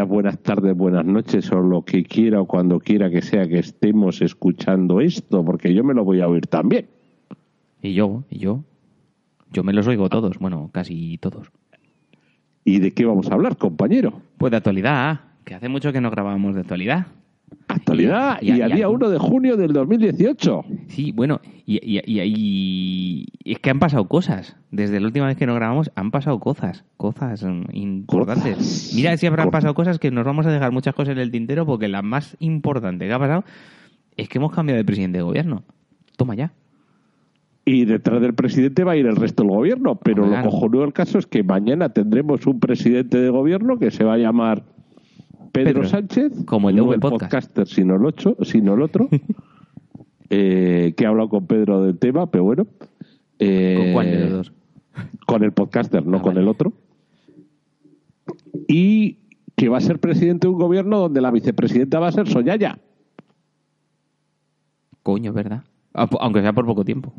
días, buenas tardes, buenas noches o lo que quiera o cuando quiera que sea que estemos escuchando esto, porque yo me lo voy a oír también. Y yo, y yo. Yo me los oigo todos, bueno, casi todos. ¿Y de qué vamos a hablar, compañero? Pues de actualidad, que hace mucho que no grabábamos de actualidad. Actualidad Y- y- y, a día 1 de junio del 2018. Sí, bueno, y, es que han pasado cosas. Desde la última vez que nos grabamos han pasado cosas, cosas mm, importantes. Cosas. Mira si habrán Cosas. pasado cosas que nos vamos a dejar muchas cosas en el tintero porque la más importante que ha pasado es que hemos cambiado de presidente de gobierno. Toma ya. Y detrás del presidente va a ir el resto del gobierno. Pero Claro. lo cojonudo del caso es que mañana tendremos un presidente de gobierno que se va a llamar Pedro, Pedro, Sánchez. como el no Podcast. podcaster, sino el, ocho, sino el otro. eh, que ha hablado con Pedro del tema, pero bueno. eh, ¿Con cuál de los dos? Con el podcaster, no Ah, con vale. el otro. Y que va a ser presidente de un gobierno donde la vicepresidenta va a ser Soñaya. Coño, verdad. Ah, Aunque sea por poco tiempo.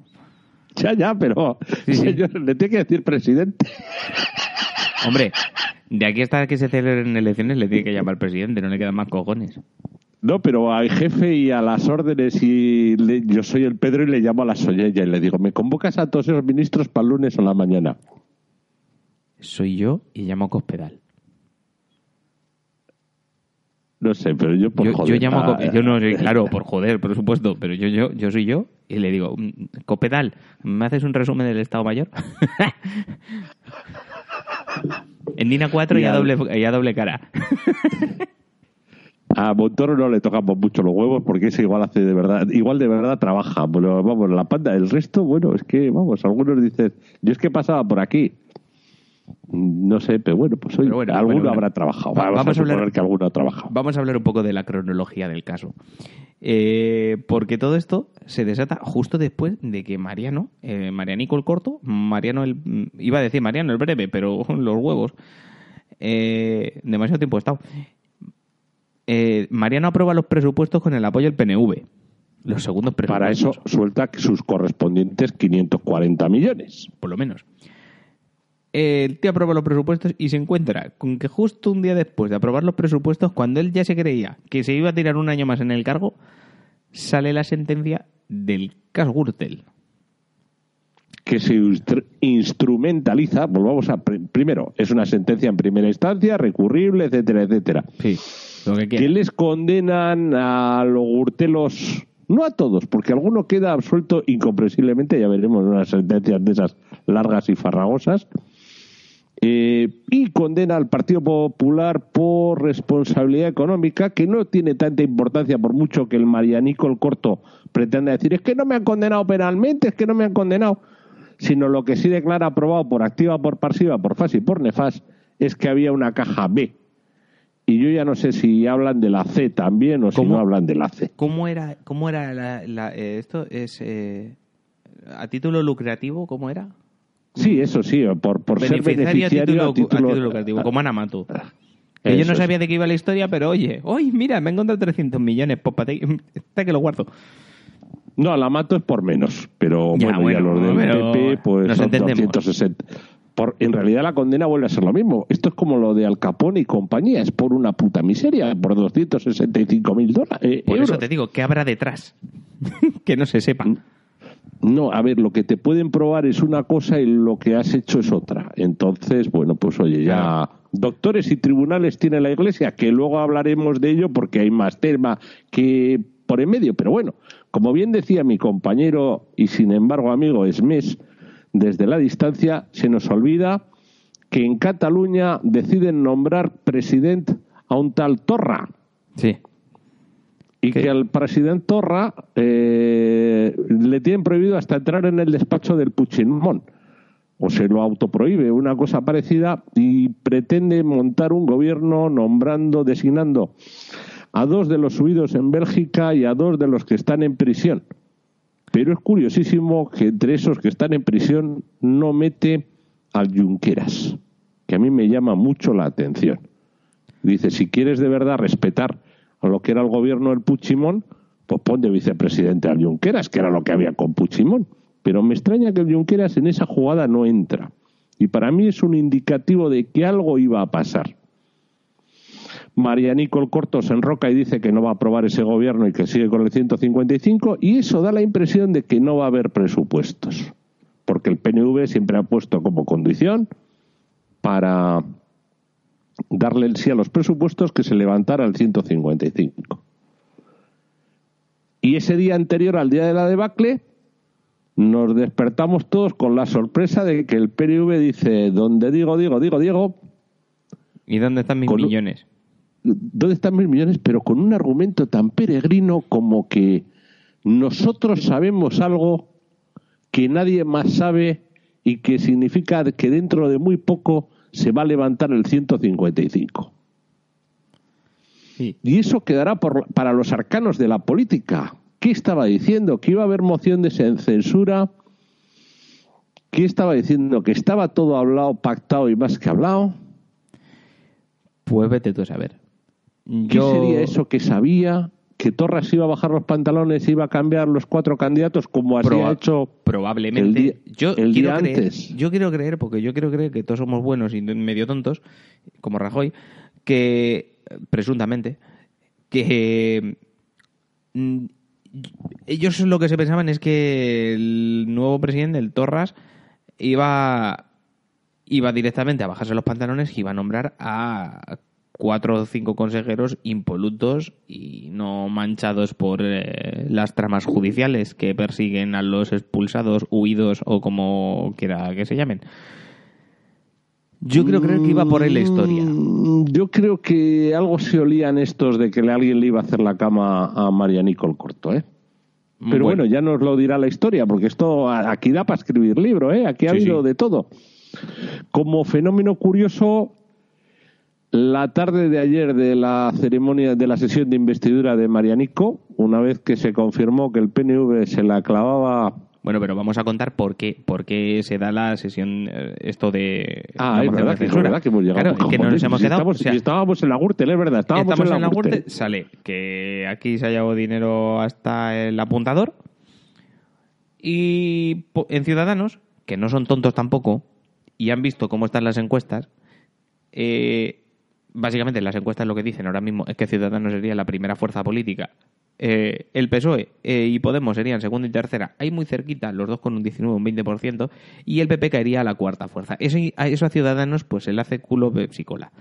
Ya, ya, pero Sí, sí. señor, le tiene que decir presidente. Hombre, de aquí hasta que se celebren elecciones le tiene que llamar presidente, no le quedan más cojones. No, pero al jefe y a las órdenes y le- yo soy el Pedro y le llamo a la Soñaya y le digo, me convocas a todos esos ministros para el lunes o la mañana. Soy yo y llamo a Cospedal. No sé, pero yo por yo, joder, yo llamo a Cop- yo no soy claro por joder por supuesto pero yo yo yo soy yo y le digo "Mm, Copedal me haces un resumen del Estado Mayor en Dina 4 y a Ya. doble y a doble cara A Montoro no le tocamos mucho los huevos porque ese igual hace de verdad, igual de verdad trabaja. Pero vamos, la panda, el resto, bueno, es que, vamos, algunos dicen, yo es que pasaba por aquí. No sé, pero bueno, pues hoy bueno, alguno bueno, habrá trabajado. Va- Vamos, vamos a hablar- que alguno ha trabajado. vamos a hablar un poco de la cronología del caso Eh, porque todo esto se desata justo después de que Mariano eh, Marianico el corto Mariano el mm, iba a decir Mariano el breve pero los huevos eh, demasiado tiempo he estado Eh, Mariano aprueba los presupuestos con el apoyo del PNV. Los segundos presupuestos. Para eso suelta sus correspondientes 540 millones. Por lo menos. El tío aprueba los presupuestos y se encuentra con que justo un día después de aprobar los presupuestos, cuando él ya se creía que se iba a tirar un año más en el cargo, sale la sentencia del caso Gürtel. que se instru- instrumentaliza, volvamos a pr- primero, es una sentencia en primera instancia, recurrible, etcétera, etcétera. Sí, lo que Que les condenan a los gurtelos, no a todos, porque alguno queda absuelto incomprensiblemente, ya veremos unas sentencias de esas largas y farragosas. Eh, y condena al Partido Popular por responsabilidad económica, que no tiene tanta importancia por mucho que el Marianico el Corto pretenda decir, es que no me han condenado penalmente, es que no me han condenado, sino lo que sí declara aprobado por activa, por pasiva, por fas y por nefas, es que había una caja B. y yo ya no sé si hablan de la C también o si no hablan de la C. ¿Cómo era, cómo era la, la- eh, esto? Es eh, a título lucrativo, ¿cómo era? Sí, eso sí, por, por ser Beneficiario a título, a título- a título lucrativo, como Ana Mato. Que yo Eso no sabía de qué iba la historia, pero oye, oye, mira, me he encontrado 300 millones, pues para está que lo guardo. No, la mato es por menos, pero Ya, bueno, ya bueno, los del pero PP pues nos son entendemos. 260. Por, en realidad la condena vuelve a ser lo mismo. Esto es como lo de Al Capone y compañía, es por una puta miseria, por 265 mil dólares. eh, Por eso euros. te digo, ¿qué habrá detrás? que no se sepa. No, a ver, lo que te pueden probar es una cosa y lo que has hecho es otra. Entonces, bueno, pues oye, ya doctores y tribunales tiene la Iglesia, que luego hablaremos de ello porque hay más tema que por en medio. Pero bueno, como bien decía mi compañero y sin embargo amigo Esmes, desde la distancia se nos olvida que en Cataluña deciden nombrar presidente a un tal Torra. Sí. Y ¿Qué? que al presidente Torra eh, le tienen prohibido hasta entrar en el despacho del Puigdemont. O se lo autoprohíbe, una cosa parecida, y pretende montar un gobierno nombrando, designando a dos de los subidos en Bélgica y a dos de los que están en prisión. Pero es curiosísimo que entre esos que están en prisión no mete al Junqueras, que a mí me llama mucho la atención. Dice, si quieres de verdad respetar lo que era el gobierno del Puigdemont, pues pon de vicepresidente al Junqueras, que era lo que había con Puigdemont. Pero me extraña que el Junqueras en esa jugada no entra. Y para mí es un indicativo de que algo iba a pasar. María Nicole Corto se enroca y dice que no va a aprobar ese gobierno y que sigue con el 155 y eso da la impresión de que no va a haber presupuestos. Porque el PNV siempre ha puesto como condición para darle el sí a los presupuestos que se levantara el 155. Y ese día anterior al día de la debacle, nos despertamos todos con la sorpresa de que el PNV dice, donde digo, digo, digo, digo, ¿Y dónde están mis Con millones? ¿dónde están mis millones? Pero con un argumento tan peregrino como que nosotros sabemos algo que nadie más sabe y que significa que dentro de muy poco se va a levantar el 155. Sí. Y eso quedará por- para los arcanos de la política. ¿Qué estaba diciendo? ¿Que iba a haber moción de censura? ¿Qué estaba diciendo? ¿Que estaba todo hablado, pactado y más que hablado? Pues vete tú a saber. ¿Qué Yo... sería eso que sabía? ¿Que Torras iba a bajar los pantalones y iba a cambiar los cuatro candidatos como así Proba- ha hecho? probablemente el día- yo el quiero día creer, antes. yo quiero creer porque yo quiero creer que todos somos buenos y medio tontos como Rajoy que presuntamente que mm, ellos lo que se pensaban es que el nuevo presidente el Torras iba iba directamente a bajarse los pantalones y iba a nombrar a cuatro o cinco consejeros impolutos y no manchados por eh, las tramas judiciales que persiguen a los expulsados, huidos o como quiera que se llamen. Yo creo creer que iba por ahí la historia. Mm, Yo creo que algo se olían estos de que alguien le iba a hacer la cama a María Nicole Corto, ¿eh? Pero bueno, ya nos lo dirá la historia, porque esto aquí da para escribir libro, ¿eh? Aquí ha Sí, habido sí. de todo. Como fenómeno curioso, la tarde de ayer de la ceremonia de la sesión de investidura de Marianico, una vez que se confirmó que el PNV se la clavaba Bueno, pero vamos a contar por qué, por qué se da la sesión, eh, esto de... Ah, es verdad, de que, es censura. verdad que hemos llegado. Claro, que nos hemos si quedado... Estamos, o sea, si estábamos en la Gürtel, es verdad. Estábamos, estamos en la Gürtel. Gürtel, sale que aquí se ha llevado dinero hasta el apuntador y en Ciudadanos, que no son tontos tampoco y han visto cómo están las encuestas, eh, básicamente las encuestas lo que dicen ahora mismo es que Ciudadanos sería la primera fuerza política. Eh, el PSOE e y Podemos serían segunda y tercera, ahí muy cerquita, los dos con un 19 o un 20%, y el PP caería a la cuarta fuerza. Eso, a eso a Ciudadanos pues se le hace culo psicola.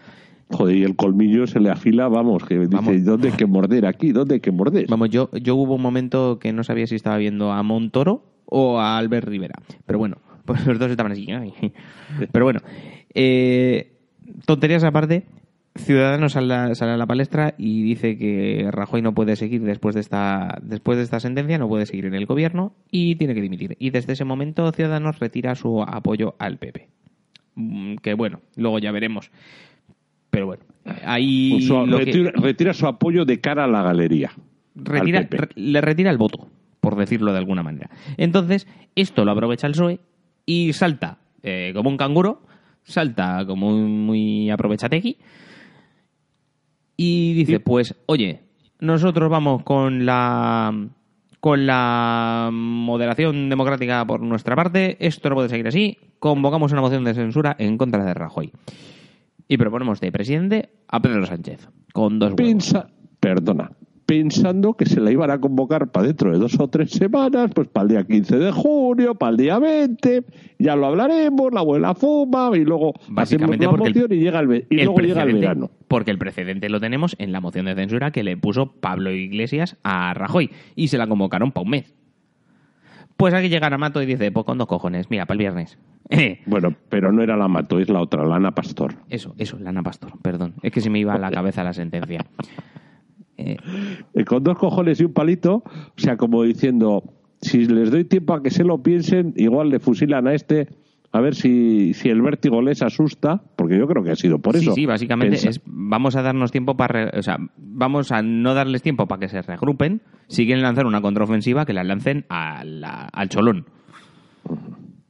Joder, y el colmillo se le afila, vamos, que dice. ¿dónde hay que morder aquí? ¿Dónde hay que morder? Vamos, yo, yo hubo un momento que no sabía si estaba viendo a Montoro o a Albert Rivera. Pero bueno, pues los dos estaban así. Pero bueno, eh, tonterías aparte, Ciudadanos sale, a- sale a la palestra y dice que Rajoy no puede seguir después de esta después de esta sentencia, no puede seguir en el gobierno y tiene que dimitir. Y desde ese momento Ciudadanos retira su apoyo al PP. Mm, Que bueno, luego ya veremos. Pero bueno, ahí Su- lo que- retira, retira su apoyo de cara a la galería. retira- re- le retira el voto, por decirlo de alguna manera. Entonces, esto lo aprovecha el PSOE y salta eh, como un canguro, salta como un muy aprovechatequi y dice, Sí. pues, oye, nosotros vamos con la con la moderación democrática por nuestra parte, esto no puede seguir así, convocamos una moción de censura en contra de Rajoy. Y proponemos de presidente a Pedro Sánchez, con dos huevos. Pensa, perdona, pensando que se la iban a convocar para dentro de dos o tres semanas, pues para el día 15 de junio, para el día 20, ya lo hablaremos, la abuela fuma y luego hacemos Básicamente la porque el- moción y, llega el, y el luego llega el verano. Porque el precedente lo tenemos en la moción de censura que le puso Pablo Iglesias a Rajoy y se la convocaron para un mes. Pues aquí llega Mato y dice, pues con dos cojones, mira, para el viernes. Bueno, pero no era la Mato, es la otra, la Ana Pastor. eso, eso, Lana Pastor, perdón. Es que se me iba a la cabeza la sentencia. Eh, con dos cojones y un palito, o sea, como diciendo, si les doy tiempo a que se lo piensen, igual le fusilan a este, a ver si, si el vértigo les asusta, porque yo creo que ha sido por sí, eso. sí, básicamente Pensa- es, vamos a darnos tiempo para... re- o sea, vamos a no darles tiempo para que se regrupen. Si quieren lanzar una contraofensiva, que la lancen a la- al cholón.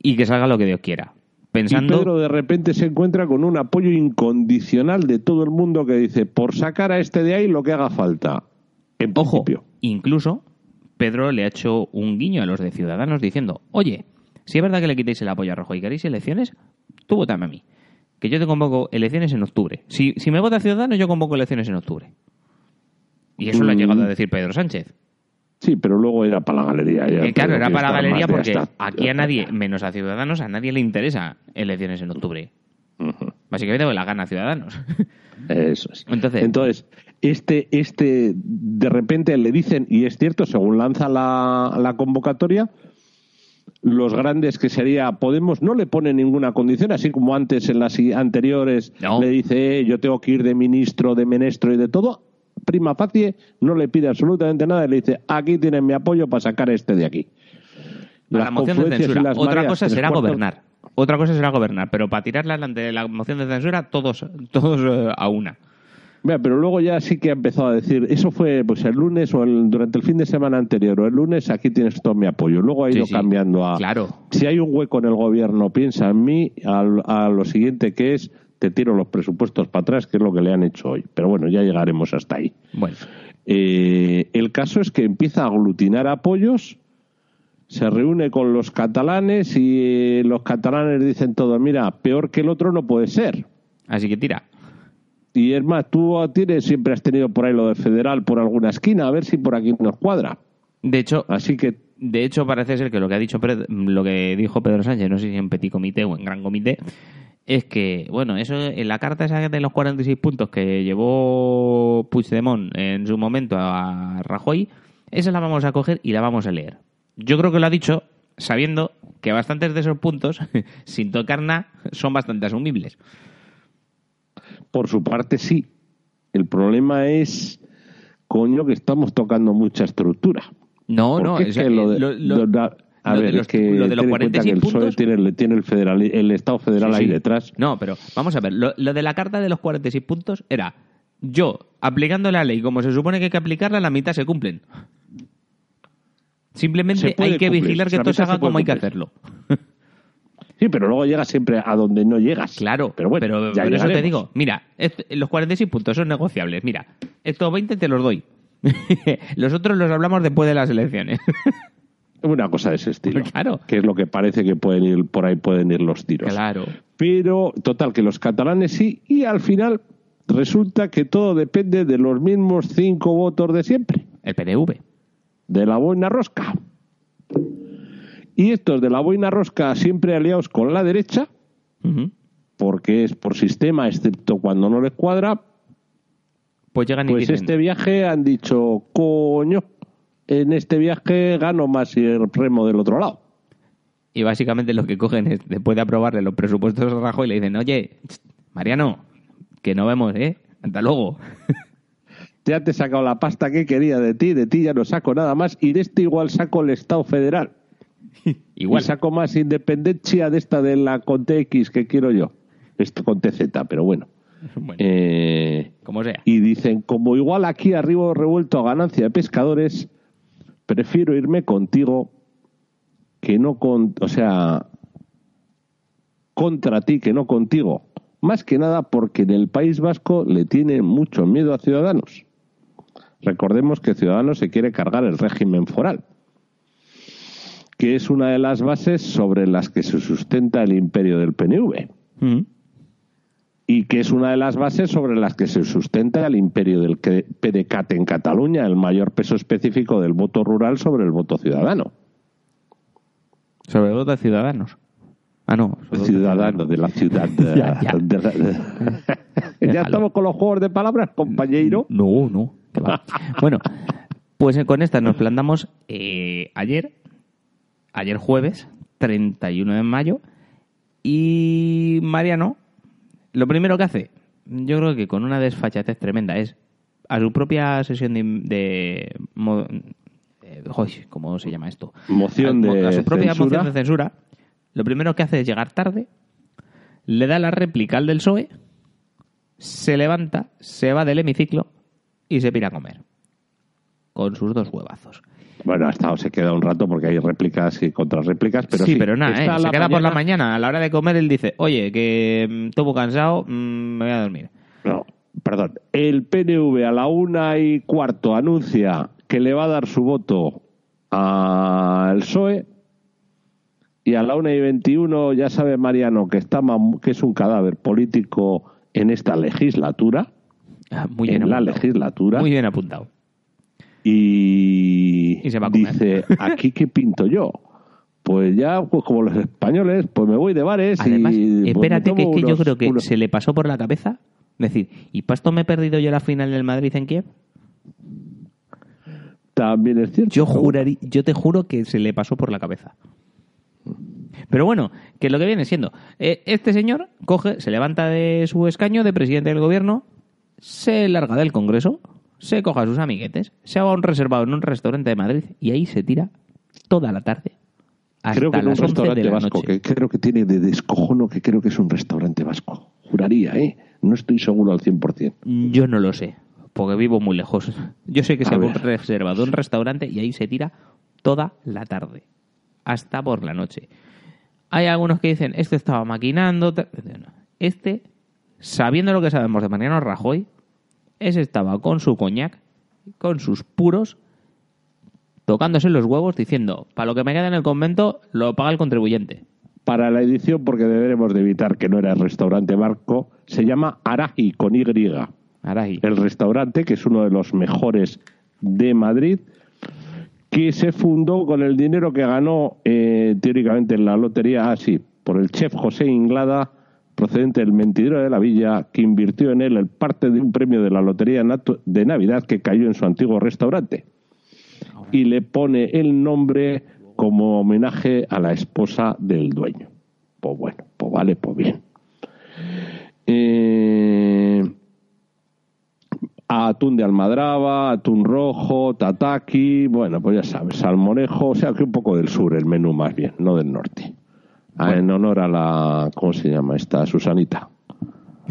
Y que salga lo que Dios quiera. Y Pensando... Pedro de repente se encuentra con un apoyo incondicional de todo el mundo que dice, por sacar a este de ahí lo que haga falta. En Ojo, principio. incluso Pedro le ha hecho un guiño a los de Ciudadanos diciendo, oye, si es verdad que le quitéis el apoyo a Rajoy y queréis elecciones, tú votame a mí. Que yo te convoco elecciones en octubre. Si, si me vota Ciudadanos, yo convoco elecciones en octubre. Y eso lo ha Mm. llegado a decir Pedro Sánchez. Sí, pero luego era para la galería. ya, Que claro, era para la galería porque hasta- aquí a nadie, menos a Ciudadanos, a nadie le interesa elecciones en octubre. Ujú. Básicamente porque la gana Ciudadanos. Eso es. Entonces- Entonces, este, este, de repente le dicen, y es cierto, según lanza la, la convocatoria, los grandes que sería Podemos no le ponen ninguna condición, así como antes en las anteriores No. le dice, "Eh, yo tengo que ir de ministro, de menestro y de todo. Prima facie, no le pide absolutamente nada y le dice, aquí tienen mi apoyo para sacar este de aquí. Las la moción de censura. Otra mareas, cosa será cuartos- gobernar. Otra cosa será gobernar, pero para tirarla delante de la moción de censura, todos, todos eh, a una. Mira, pero luego ya sí que ha empezado a decir, eso fue pues el lunes o el, durante el fin de semana anterior o el lunes, aquí tienes todo mi apoyo. Luego ha ido sí. cambiando a... Claro. Si hay un hueco en el gobierno, piensa en mí, a, lo siguiente que es, te tiro los presupuestos para atrás, que es lo que le han hecho hoy. Pero bueno, ya llegaremos hasta ahí. Bueno, Eh, el caso es que empieza a aglutinar apoyos, se reúne con los catalanes y eh, los catalanes dicen todo, mira, peor que el otro no puede ser. así que tira. Y es más, tú tienes, siempre has tenido por ahí lo de federal por alguna esquina, a ver si por aquí nos cuadra. De hecho, Así que, de hecho parece ser que lo que ha dicho lo que dijo Pedro Sánchez, no sé si en petit comité o en gran comité, es que, bueno, eso en la carta esa de los 46 puntos que llevó Puigdemont en su momento a Rajoy, esa la vamos a coger y la vamos a leer. Yo creo que lo ha dicho sabiendo que bastantes de esos puntos, sin tocar nada, son bastante asumibles. por su parte, sí. El problema es, coño, que estamos tocando mucha estructura. No, Porque no, es que lo de, lo- da- a lo de ver, los- es que lo de los ten en cuenta 46 que el PSOE puntos- tiene, tiene el, federal, el Estado federal Sí, ahí sí. detrás. No, pero vamos a ver, lo, lo de la carta de los 46 puntos era yo aplicando la ley como se supone que hay que aplicarla, la mitad se cumplen. Simplemente hay que cumplir, vigilar que la esto se haga como hay que cumplir. hacerlo. Sí, pero luego llegas siempre a donde no llegas. Claro, pero bueno, pero, ya por eso te digo, mira, los 46 puntos son negociables. Mira, estos 20 te los doy. los otros los hablamos después de las elecciones. Una cosa de ese estilo. Claro. Que es lo que parece que pueden ir, por ahí pueden ir los tiros. claro. Pero, total, que los catalanes sí, y al final resulta que todo depende de los mismos cinco votos de siempre, El PNV. de la boina rosca. Y estos de la boina rosca siempre aliados con la derecha, porque es por sistema, excepto cuando no les cuadra, Pues llegan y pues dicen, este viaje han dicho, coño, en este viaje gano más si el remo del otro lado. Y básicamente lo que cogen es, después de aprobarle los presupuestos a Rajoy, le dicen, oye, Mariano, que no vemos, ¿eh? Hasta luego. Ya te he sacado la pasta que quería de ti, de ti ya no saco nada más, y de este igual saco el Estado federal. Igual. Y saco más independencia de esta de la con TX que quiero yo. Esto con TZ, pero bueno. Bueno, Eh, como sea. y dicen, como igual aquí arriba revuelto a ganancia de pescadores, prefiero irme contigo que no con, o sea, contra ti que no contigo. Más que nada porque en el País Vasco le tiene mucho miedo a Ciudadanos. Recordemos que Ciudadanos se quiere cargar el régimen foral, que es una de las bases sobre las que se sustenta el imperio del PNV Mm. Y que es una de las bases sobre las que se sustenta el imperio del PDCAT en Cataluña, el mayor peso específico del voto rural sobre el voto ciudadano. Sobre todo de ciudadanos. Ah, no. Ciudadano de la ciudad. de- Ya, ya. de la- de- ya estamos con los juegos de palabras, compañero. No, no. va. bueno, pues eh, con esta nos plantamos eh, ayer, ayer jueves, 31 de mayo, y Mariano, lo primero que hace, yo creo que con una desfachatez tremenda, es a su propia sesión de... de eh, joder, ¿Cómo se llama esto? Moción a, de a su propia censura. moción de censura, lo primero que hace es llegar tarde, le da la réplica al del PSOE, se levanta, se va del hemiciclo y se pira a comer. Con sus dos huevazos. Bueno, ha estado, se queda un rato porque hay réplicas y contrarréplicas, pero sí, sí, pero nada, ¿eh? se la queda por la mañana-. A la hora de comer, él dice: Oye, que mm, muy cansado, mm, me voy a dormir. No, perdón. El PNV a la una y cuarto anuncia que le va a dar su voto al PSOE y a la una y veintiuno ya sabe Mariano que está mam- que es un cadáver político en esta legislatura, Ah, Muy bien en la apuntado. legislatura Muy bien apuntado. Y, Y se va a comer. dice aquí qué pinto yo. Pues ya, pues como los españoles, pues me voy de bares Además, y pues, espérate, que es que yo creo que unos- se le pasó por la cabeza decir: ¿Y para esto me he perdido yo la final del Madrid en Kiev? También es cierto. Yo juraría, yo te juro que se le pasó por la cabeza. Pero bueno, que lo que viene siendo, eh, este señor coge, se levanta de su escaño de presidente del gobierno, se larga del Congreso, se coja a sus amiguetes, se va a un reservado en un restaurante de Madrid y ahí se tira toda la tarde. Hasta creo que un las 11 de vasco, noche. que creo que tiene de descojono, que creo que es un restaurante vasco. Juraría, ¿eh? No estoy seguro al 100%. Yo no lo sé, porque vivo muy lejos. Yo sé que se A va a un ver. reservado, un restaurante y ahí se tira toda la tarde, hasta por la noche. Hay algunos que dicen, este estaba maquinando. Este, sabiendo lo que sabemos de Mariano Rajoy, ese estaba con su coñac, con sus puros, tocándose los huevos, diciendo, para lo que me queda en el convento, lo paga el contribuyente. Para la edición, porque deberemos de evitar que no era el restaurante barco, se llama Araji con Y. Arahi. El restaurante, que es uno de los mejores de Madrid, que se fundó con el dinero que ganó eh, teóricamente en la lotería, así, por el chef José Inglada, procedente del mentidero de la villa, que invirtió en él el parte de un premio de la lotería de Navidad que cayó en su antiguo restaurante. Y le pone el nombre como homenaje a la esposa del dueño. Pues bueno, pues vale, pues bien. Eh, atún de almadraba, atún rojo, tataki, bueno, pues ya sabes, salmorejo, o sea que un poco del sur el menú más bien, no del norte. Ah, En honor a la, ¿cómo se llama esta? Susanita.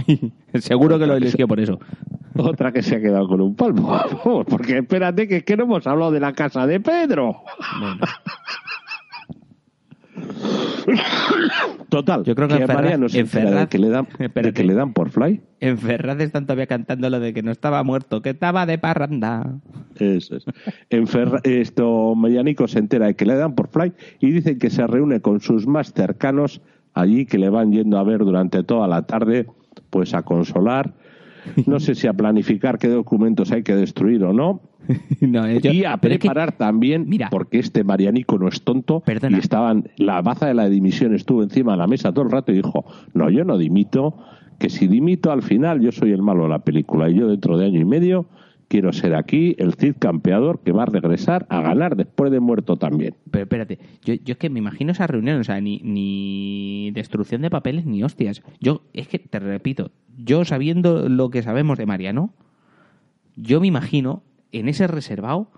Seguro que lo eligió por eso. Otra que se ha quedado con un palmo. Porque espérate, que es que no hemos hablado de la casa de Pedro. Bueno. Total. Yo creo que en a Ferraz- Mariano se en Ferraz- de que le dan, de que le dan por fly. En Ferraz están todavía cantando lo de que no estaba muerto, que estaba de parranda. Eso es. En esto, Marianico se entera de que le dan por fly y dice que se reúne con sus más cercanos allí, que le van yendo a ver durante toda la tarde, pues a consolar. No sé si a planificar qué documentos hay que destruir o no. No, yo- y a es que- preparar también, Mira. porque este Marianico no es tonto, Perdona. y estaban, la baza de la dimisión estuvo encima de la mesa todo el rato y dijo, no, yo no dimito, que si dimito al final yo soy el malo de la película y yo dentro de año y medio quiero ser aquí el Cid campeador que va a regresar a ganar después de muerto también. Pero espérate, yo, yo es que me imagino esa reunión, o sea, ni, ni destrucción de papeles ni hostias. Yo, es que, te repito, yo sabiendo lo que sabemos de Mariano, yo me imagino en ese reservado,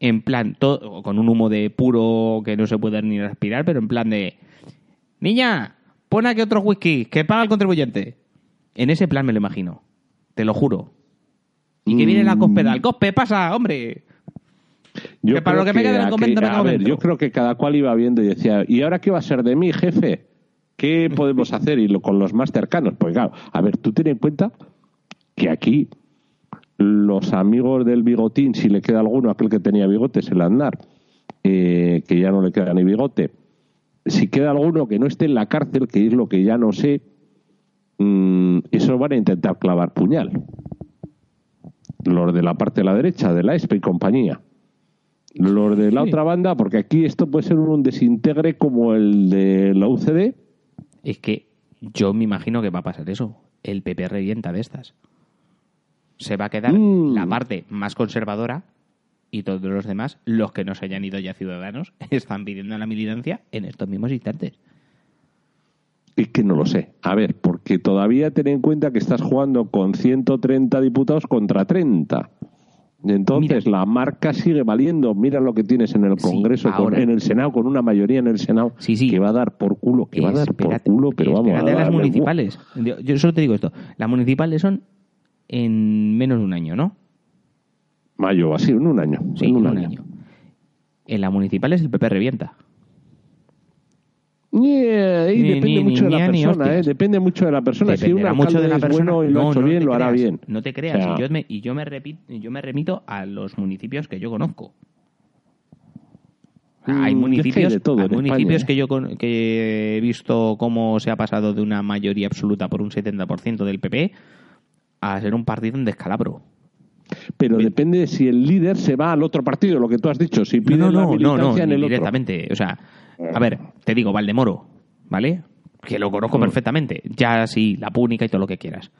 en plan, todo, con un humo de puro que no se puede ni respirar, pero en plan de, niña, pon aquí otro whisky, que paga el contribuyente. En ese plan me lo imagino. Te lo juro. Y que viene la cospedal. ¡Cospe, pasa, hombre! Yo Que para lo que me queda en el aquí- convento, me a ver, yo creo que cada cual iba viendo y decía, ¿y ahora qué va a ser de mí, jefe? ¿Qué podemos hacer? Y lo, con los más cercanos. Pues claro, a ver, tú ten en cuenta que aquí los amigos del bigotín, si le queda alguno, aquel que tenía bigotes, el andar, eh, que ya no le queda ni bigote, si queda alguno que no esté en la cárcel, que es lo que ya no sé, mm, eso van a intentar clavar puñal. Los de la parte de la derecha, de la ESPE y compañía. Los de la Sí. otra banda, porque aquí esto puede ser un desintegre como el de la UCD. Es que yo me imagino que va a pasar eso. El PP revienta de estas. Se va a quedar Mm. la parte más conservadora y todos los demás, los que no se hayan ido ya ciudadanos, están pidiendo la militancia en estos mismos instantes. Es que no lo sé. A ver, porque todavía ten en cuenta que estás jugando con 130 diputados contra 30. Y Entonces la marca sigue valiendo. Mira lo que tienes en el Sí, Congreso, con- en el Senado, con una mayoría en el Senado Sí, sí. que va a dar por culo, que va a dar por culo, pero vamos a las municipales. Yo solo te digo esto. Las municipales son en menos de un año, ¿no? Mayo, así, en un año. Sí, en un, en un año. año. En las municipales el PP revienta. Yeah, y Ni- depende ni- mucho de la persona. ¿eh? Depende mucho de la persona. Si Dependerá alcalde mucho de la es persona. bueno y lo ha No, hecho no bien, lo hará bien. No te creas. O sea, y yo me, y yo me, repi- yo me remito a los municipios que yo conozco. Mm, Hay es que hay municipios, de todo hay España, municipios ¿eh? que yo con- que he visto cómo se ha pasado de una mayoría absoluta por un 70% del PP a ser un partido en descalabro. Pero depende si el líder se va al otro partido, lo que tú has dicho. Si No, pide no, la no, no, militancia no, en otro. directamente. O sea, a ver, te digo, Valdemoro, ¿vale? Que lo conozco Mm. perfectamente. Ya sí, la púnica y todo lo que quieras.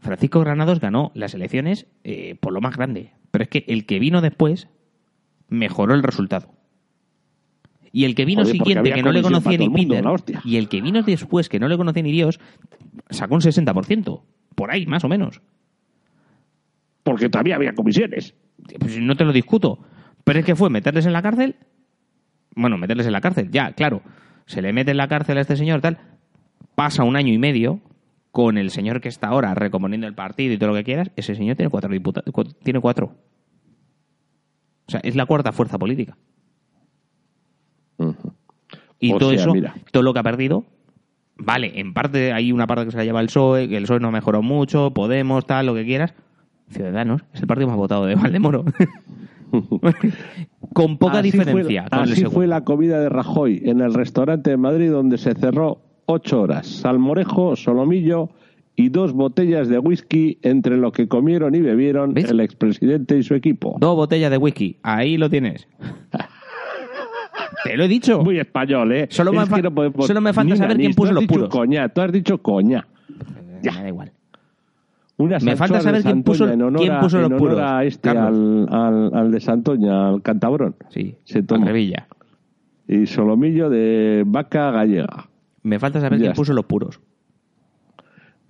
Francisco Granados ganó las elecciones eh, por lo más grande. Pero es que el que vino después mejoró el resultado. Y el que vino siguiente, que no le conocía ni mundo, Peter, la y el que vino después, que no le conocía ni Dios, sacó un 60%. Por ahí, más o menos. Porque todavía había comisiones. Pues no te lo discuto. Pero es que fue meterles en la cárcel. Bueno, meterles en la cárcel, ya, claro. Se le mete en la cárcel a este señor, tal. Pasa un año y medio con el señor que está ahora recomponiendo el partido y todo lo que quieras. Ese señor tiene cuatro diputados. Tiene cuatro. O sea, es la cuarta fuerza política. Y O todo sea, eso, mira. todo lo que ha perdido, vale, en parte hay una parte que se la lleva el PSOE, que el PSOE no mejoró mucho, Podemos, tal, lo que quieras. Ciudadanos, es el partido más votado de Valdemoro. con poca Así diferencia. Fue, así fue la comida de Rajoy en el restaurante de Madrid donde se cerró ocho horas. Salmorejo, solomillo y dos botellas de whisky entre lo que comieron y bebieron ¿Ves? el expresidente y su equipo. Dos botellas de whisky, ahí lo tienes. Te lo he dicho. Muy español, ¿eh? Solo me Es fa- que no podemos- solo me falta saber quién puso los puros. Coña, tú has dicho coña. Me da igual. Me falta saber quién puso- honor quién puso los puros, a este, al, al, al de Santoña, al cantabrón. Sí, Se tomó. a Revilla. Y solomillo de vaca gallega. Me falta saber Ya quién está. puso los puros.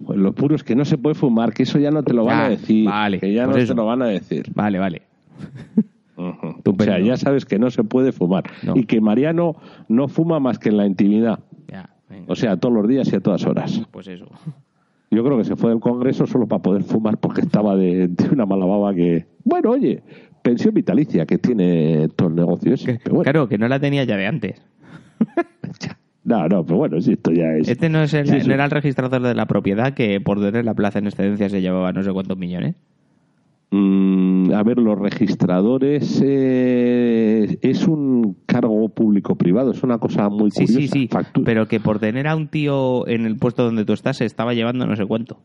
Pues los puros que no se puede fumar, que eso ya no te lo van Ya, a decir. vale, que ya no eso. te lo van a decir. Vale, vale. Ujú. O Estupendo. sea, ya sabes que no se puede fumar. No. Y que Mariano no fuma más que en la intimidad. Ya, venga. O sea, todos los días y a todas horas. Pues eso. Yo creo que se fue del Congreso solo para poder fumar porque estaba de, de una mala baba que... Bueno, oye, pensión vitalicia que tiene todo el negocio ese. Pero bueno, Claro, que no la tenía ya de antes. no, no, pero bueno, si esto ya es... Este no, es el, Sí, sí. no era el registrador de la propiedad que por tener la plaza en excedencia se llevaba no sé cuántos millones. Mm, a ver, los registradores eh, es un cargo público-privado, es una cosa muy Sí, curiosa. sí, sí. Factura. Pero que por tener a un tío en el puesto donde tú estás se estaba llevando no sé cuánto.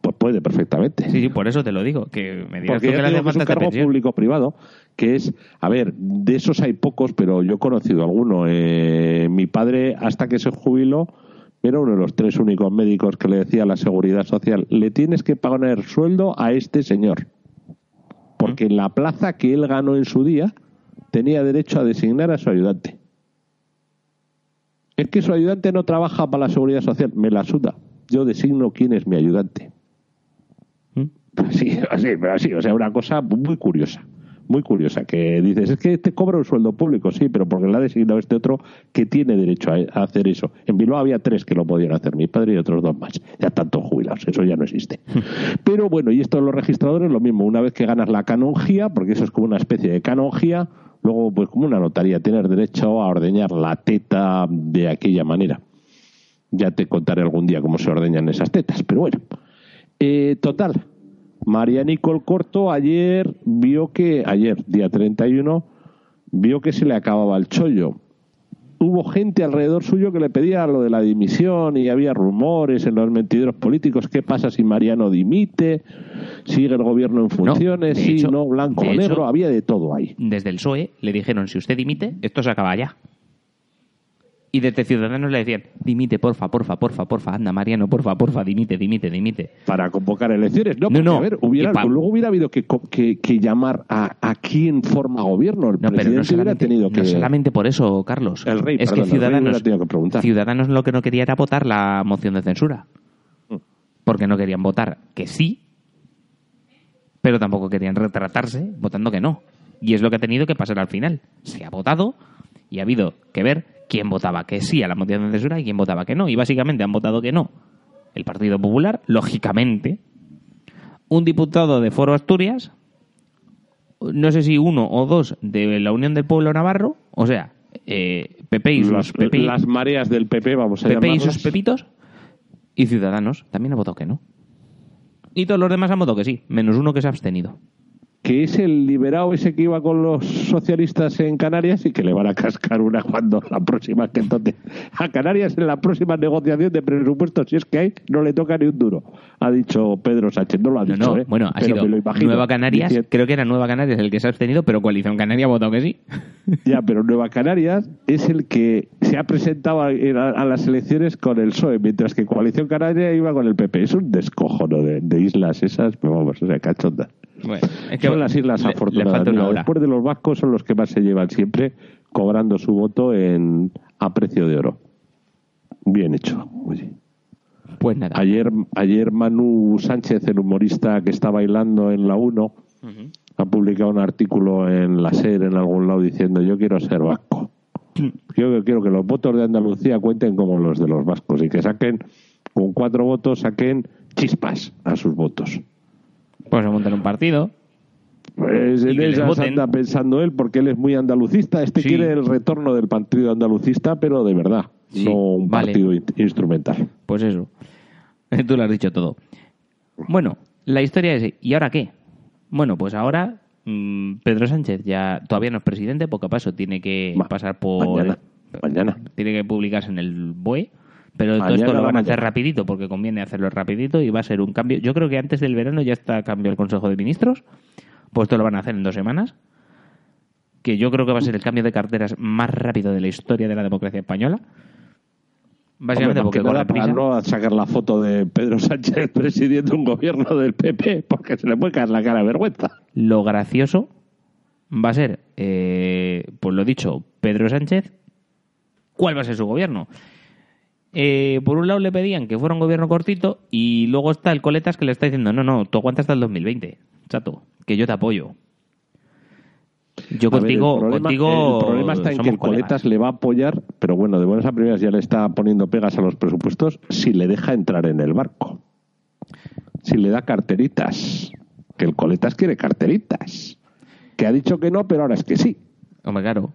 Pues puede perfectamente. Sí, sí, por eso te lo digo. Que me digas Porque tú que que es un cargo público-privado, que es, a ver, de esos hay pocos, pero yo he conocido alguno. Eh, mi padre, hasta que se jubiló, era uno de los tres únicos médicos que le decía a la Seguridad Social, le tienes que pagar sueldo a este señor. Porque en la plaza que él ganó en su día, tenía derecho a designar a su ayudante. Es que su ayudante no trabaja para la Seguridad Social, me la suda. Yo designo quién es mi ayudante. ¿Mm? Sí, así, pero así, o sea, una cosa muy curiosa. Muy curiosa, que dices, es que este cobra un sueldo público, sí, pero porque le ha designado este otro que tiene derecho a, hacer eso. En Bilbao había tres que lo podían hacer, mi padre y otros dos más. Ya todos jubilados, eso ya no existe. pero bueno, y esto de los registradores, lo mismo, una vez que ganas la canonjía, porque eso es como una especie de canonjía, luego pues como una notaría, tienes derecho a ordeñar la teta de aquella manera. Ya te contaré algún día cómo se ordeñan esas tetas, pero bueno. Eh, total, María Nicole Corto ayer vio que, ayer, día 31, vio que se le acababa el chollo. Hubo gente alrededor suyo que le pedía lo de la dimisión y había rumores en los mentideros políticos. ¿Qué pasa si Mariano dimite? ¿Sigue el gobierno en funciones? sí, no, blanco o negro. había de todo ahí. Desde el PSOE le dijeron, si usted dimite, esto se acaba ya. Y desde Ciudadanos le decían, dimite, porfa, porfa, porfa, porfa, anda, Mariano, porfa, porfa, dimite, dimite, dimite. Para convocar elecciones. No, no, a ver, hubiera, luego hubiera habido que, que, llamar a, a quién forma gobierno. El no, presidente pero no hubiera tenido que... No solamente por eso, Carlos. El rey, es que Ciudadanos, que preguntar. Ciudadanos lo que no quería era votar la moción de censura. Mm. Porque no querían votar que sí, pero tampoco querían retratarse votando que no. Y es lo que ha tenido que pasar al final. Se ha votado y ha habido que ver quién votaba que sí a la moción de censura y quién votaba que no. Y básicamente han votado que no. El Partido Popular, lógicamente, un diputado de Foro Asturias, no sé si uno o dos de la Unión del Pueblo Navarro, o sea, eh, PP y sus las mareas del PP, vamos a PP y sus pepitos, y Ciudadanos también han votado que no. Y todos los demás han votado que sí, menos uno que se ha abstenido que es el liberado ese que iba con los socialistas en Canarias y que le van a cascar una cuando la próxima que entonces a Canarias en la próxima negociación de presupuestos si es que hay no le toca ni un duro ha dicho Pedro Sánchez no lo ha dicho ¿eh? bueno ha sido Nueva Canarias creo que era Nueva Canarias el que se ha abstenido pero Coalición Canaria ha votado que sí. Ya pero Nueva Canarias es el que se ha presentado a, las elecciones con el PSOE mientras que Coalición Canaria iba con el PP es un descojono de, de islas esas pero vamos o sea cachonda son las islas afortunadas. después de los vascos son los que más se llevan siempre cobrando su voto en a precio de oro. Bien hecho. Pues nada. Ayer, ayer Manu Sánchez, el humorista que está bailando en la 1, ha publicado un artículo en la SER en algún lado diciendo yo quiero ser vasco. Yo quiero que los votos de Andalucía cuenten como los de los vascos y que saquen, con cuatro votos, saquen chispas a sus votos. Pues se montan un partido. Pues en esas anda pensando él, porque él es muy andalucista. Este quiere el retorno del partido andalucista, pero de verdad, no un partido instrumental. Pues eso. Tú lo has dicho todo. Bueno, la historia es, ¿y ahora qué? Bueno, pues ahora mm, Pedro Sánchez ya todavía no es presidente, porque para eso tiene que pasar por... Mañana. mañana. Tiene que publicarse en el BOE pero todo esto lo van a hacer rapidito porque conviene hacerlo rapidito y va a ser un cambio. Yo creo que antes del verano ya está cambio el Consejo de Ministros. Pues esto lo van a hacer en dos semanas. Que yo creo que va a ser el cambio de carteras más rápido de la historia de la democracia española. Básicamente porque con la prisa... no a sacar la foto de Pedro Sánchez presidiendo un gobierno del PP porque se le puede caer la cara de vergüenza. Lo gracioso va a ser, eh, pues lo dicho, Pedro Sánchez, ¿cuál va a ser su gobierno? Eh, por un lado le pedían que fuera un gobierno cortito y luego está el Coletas que le está diciendo, no, no, tú aguantas hasta el 2020, chato, que yo te apoyo. Yo contigo, el problema, contigo el problema está en que el Coletas le va a apoyar, pero bueno, de buenas a primeras ya le está poniendo pegas a los presupuestos si le deja entrar en el barco. Si le da carteritas. Que el Coletas quiere carteritas. Que ha dicho que no, pero ahora es que sí. Hombre, claro.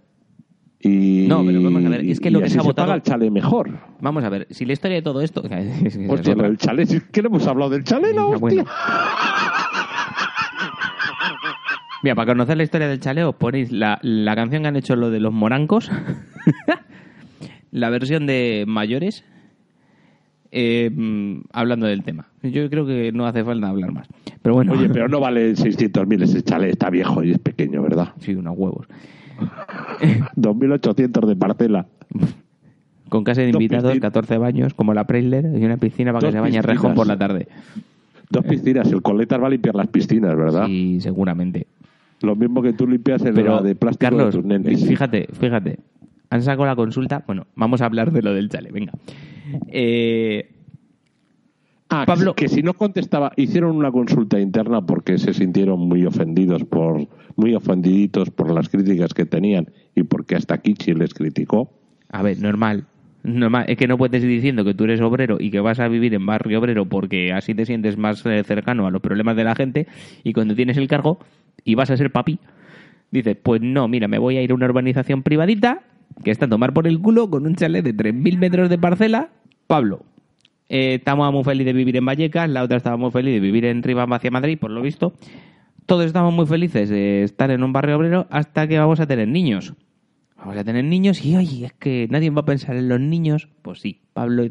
Y, no, pero vamos a ver, es que lo que se ha votado. el chale mejor. Vamos a ver, si la historia de todo esto. Hostia, el chale, ¿qué le hemos hablado del chale? No, hostia. Mira, para conocer la historia del chale, os ponéis la, la canción que han hecho lo de los morancos, la versión de mayores, eh, hablando del tema. Yo creo que no hace falta hablar más. Pero bueno. Oye, pero no vale 600.000 ese chale, está viejo y es pequeño, ¿verdad? Sí, unos huevos. 2.800 de parcela. Con casa de invitados, 14 baños, como la Preisler, y una piscina para que se bañe rejón por la tarde. Dos piscinas. El Coletas va a limpiar las piscinas, ¿verdad? Sí, seguramente. Lo mismo que tú limpias en la de plástico Carlos, fíjate, fíjate. Han sacado la consulta. Bueno, vamos a hablar de lo del chale, venga. Eh, Ah, Pablo- que si no contestaba, hicieron una consulta interna porque se sintieron muy ofendidos por, muy ofendiditos por las críticas que tenían y porque hasta Kichi les criticó. A ver, normal. Normal. Es que no puedes ir diciendo que tú eres obrero y que vas a vivir en barrio obrero porque así te sientes más eh, cercano a los problemas de la gente y cuando tienes el cargo y vas a ser papi, dices, pues no, mira, me voy a ir a una urbanización privadita que está a tomar por el culo con un chalet de 3.000 metros de parcela. Pablo, eh, estamos muy felices de vivir en Vallecas, la otra estaba muy feliz de vivir en Rivas hacia Madrid, por lo visto. Todos estamos muy felices de estar en un barrio obrero hasta que vamos a tener niños. Vamos a tener niños y, oye, es que nadie va a pensar en los niños. Pues sí, Pablo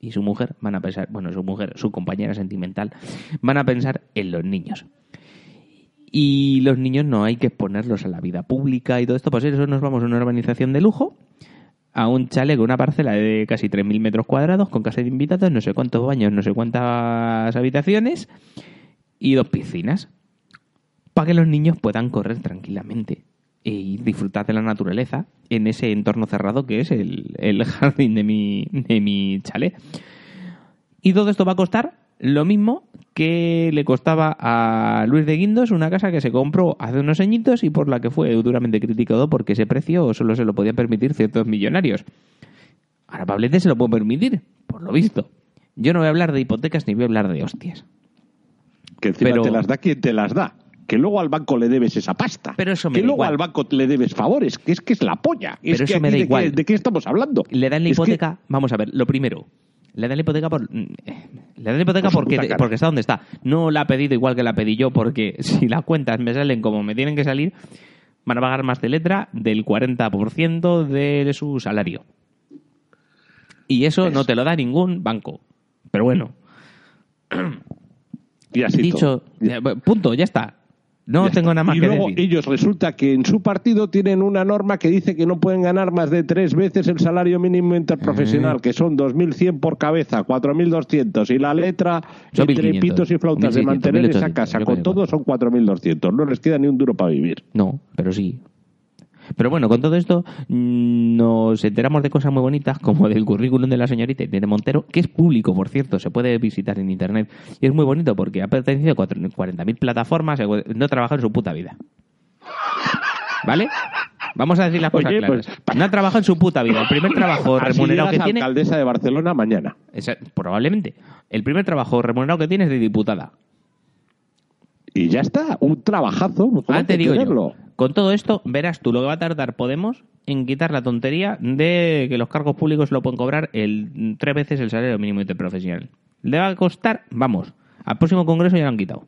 y su mujer van a pensar, bueno, su mujer, su compañera sentimental, van a pensar en los niños. Y los niños no hay que exponerlos a la vida pública y todo esto, pues eso nos vamos a una urbanización de lujo, a un chalet con una parcela de casi 3.000 metros cuadrados, con casa de invitados, no sé cuántos baños, no sé cuántas habitaciones y dos piscinas, para que los niños puedan correr tranquilamente y disfrutar de la naturaleza en ese entorno cerrado que es el, el jardín de mi, de mi chalet. Y todo esto va a costar lo mismo que le costaba a Luis de Guindos una casa que se compró hace unos añitos y por la que fue duramente criticado porque ese precio solo se lo podían permitir ciertos millonarios. Ahora Pablete se lo puede permitir, por lo visto. Yo no voy a hablar de hipotecas ni voy a hablar de hostias. Que encima Pero- te las da quien te las da. Que luego al banco le debes esa pasta. Pero eso me que da luego igual. al banco le debes favores. Que es que es la polla. Pero es que eso me aquí da de, igual. Qué, ¿De qué estamos hablando? Le dan la Es que- hipoteca, vamos a ver, lo primero, le dan la hipoteca por eh, le dan la hipoteca Por porque, porque está donde está. No la ha pedido igual que la pedí yo, porque si las cuentas me salen como me tienen que salir, van a pagar más de letra del 40% de su salario. Y eso no te lo da ningún banco. Pero bueno, y así dicho, todo. eh, punto, ya está. No tengo nada más y que luego decir. ellos resulta que en su partido tienen una norma que dice que no pueden ganar más de tres veces el salario mínimo interprofesional, Eh. que son 2.100 por cabeza, 4.200. Y la letra, Son entre 1.500, pitos y flautas de 1.600, mantener esa 1.800, casa con todo son 4.200. No les queda ni un duro para vivir. No, pero sí. Pero bueno, con todo esto nos enteramos de cosas muy bonitas, como del currículum de la señorita de Montero, que es público, por cierto, se puede visitar en internet. Y es muy bonito porque ha pertenecido a cuatro- 40.000 plataformas, no ha trabajado en su puta vida. ¿Vale? Vamos a decir las cosas Oye, claras. pues, No ha trabajado en su puta vida. El primer trabajo remunerado que tiene... alcaldesa de Barcelona mañana. Esa- probablemente. El primer trabajo remunerado que tiene es de diputada. Y ya está, un trabajazo. ¿cómo Ahora hay te digo yo, con todo esto, verás tú lo que va a tardar Podemos en quitar la tontería de que los cargos públicos lo pueden cobrar el tres veces el salario mínimo interprofesional. Le va a costar, vamos, al próximo congreso ya lo han quitado.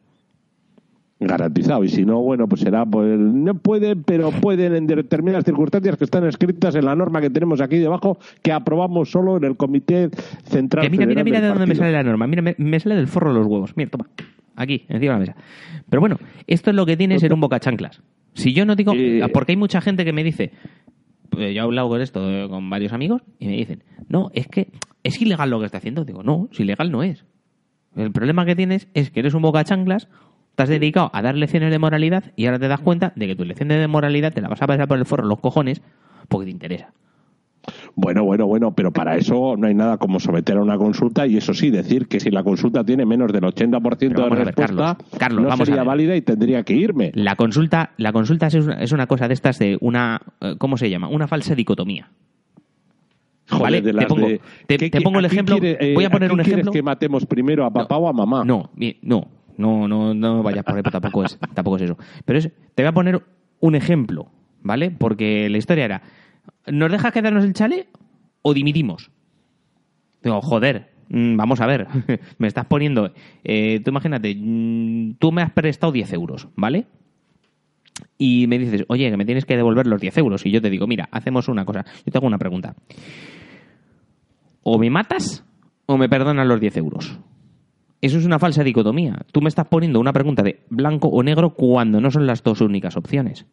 Garantizado. Y si no, bueno, pues será, pues no pueden, pero pueden en determinadas circunstancias que están escritas en la norma que tenemos aquí debajo, que aprobamos solo en el Comité Central. Que mira, mira, mira de dónde me sale la norma. Mira, me, me sale del forro de los huevos. Mira, toma. Aquí, encima de la mesa. Pero bueno, esto es lo que tiene ser un boca chanclas. Si yo no digo. Eh, Porque hay mucha gente que me dice. pues yo he hablado con esto eh, con varios amigos y me dicen, no, es que es ilegal lo que está haciendo. Digo, no, si ilegal no es. El problema que tienes es que eres un boca chanclas, te has dedicado a dar lecciones de moralidad y ahora te das cuenta de que tu lección de moralidad te la vas a pasar por el forro los cojones porque te interesa. Bueno, bueno, bueno, pero para eso no hay nada como someter a una consulta y eso sí, decir que si la consulta tiene menos del 80% Pero de vamos a ver, respuesta, Carlos, Carlos, no vamos a sería ver. válida y tendría que irme. La consulta, la consulta es una, es una cosa de estas de una, eh, ¿cómo se llama? Una falsa dicotomía. Joder, Vale, te pongo- de- te- ¿qué- te pongo el ejemplo- quiere- eh, voy a poner aquí un ejemplo- que matemos primero a papá o a mamá? No, no, no, no, no vayas por ahí, pero tampoco es, tampoco es eso. Pero es, te voy a poner un ejemplo, ¿vale? Porque la historia era, ¿nos dejas quedarnos el chale o dimitimos? Digo, joder, mm, vamos a ver, me estás poniendo, eh, tú imagínate, mm, tú me has prestado 10 euros, ¿vale? Y me dices, oye, que me tienes que devolver los 10 euros. Y yo te digo, mira, hacemos una cosa. Yo te hago una pregunta. O me matas o me perdonas los 10 euros. Eso es una falsa dicotomía. Tú me estás poniendo una pregunta de blanco o negro cuando no son las dos únicas opciones.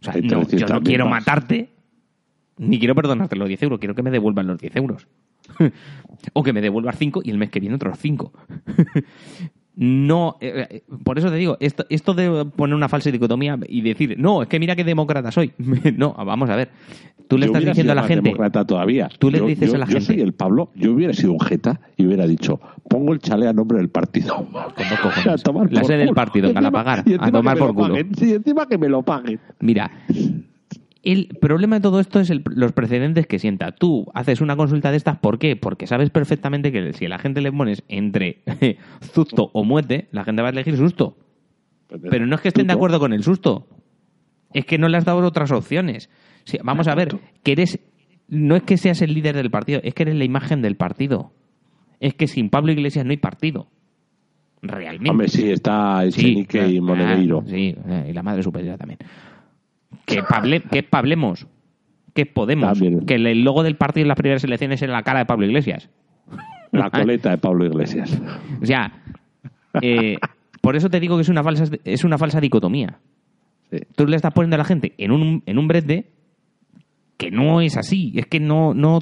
O sea, no, yo 300.000 no quiero más. matarte, ni quiero perdonarte los 10 euros, quiero que me devuelvan los 10 euros. o que me devuelvas 5 y el mes que viene otros 5. no. eh, eh, por eso te digo, esto, esto de poner una falsa dicotomía y decir, no, es que mira qué demócrata soy. no, vamos a ver. Tú le Yo estás diciendo a la gente. demócrata todavía. Tú le Yo- dices yo- a la yo gente- soy el Pablo. Yo hubiera sido un jeta y hubiera dicho, pongo el chale a nombre del partido. A tomar La sede del partido, en Galapagar, a tomar por lo culo. paguen. Sí, encima que me lo paguen. Mira, el problema de todo esto es el- los precedentes que sienta. Tú haces una consulta de estas, ¿por qué? Porque sabes perfectamente que si a la gente le pones entre susto o muerte, la gente va a elegir susto. Pero no es que estén de acuerdo con el susto. Es que no le has dado otras opciones. Sí, vamos a ver, que eres. No es que seas el líder del partido, es que eres la imagen del partido. Es que sin Pablo Iglesias no hay partido. Realmente. Hombre, sí, está Echenique y ah. Sí, eh, y la madre superiora también. Que, Pable, que Pablemos. Que Podemos. También. Que el logo del partido en las primeras elecciones era la cara de Pablo Iglesias. La coleta de Pablo Iglesias. O sea, eh, por eso te digo que es una falsa, es una falsa dicotomía. Sí. Tú le estás poniendo a la gente en un, en un brete que no es así. Es que no, no,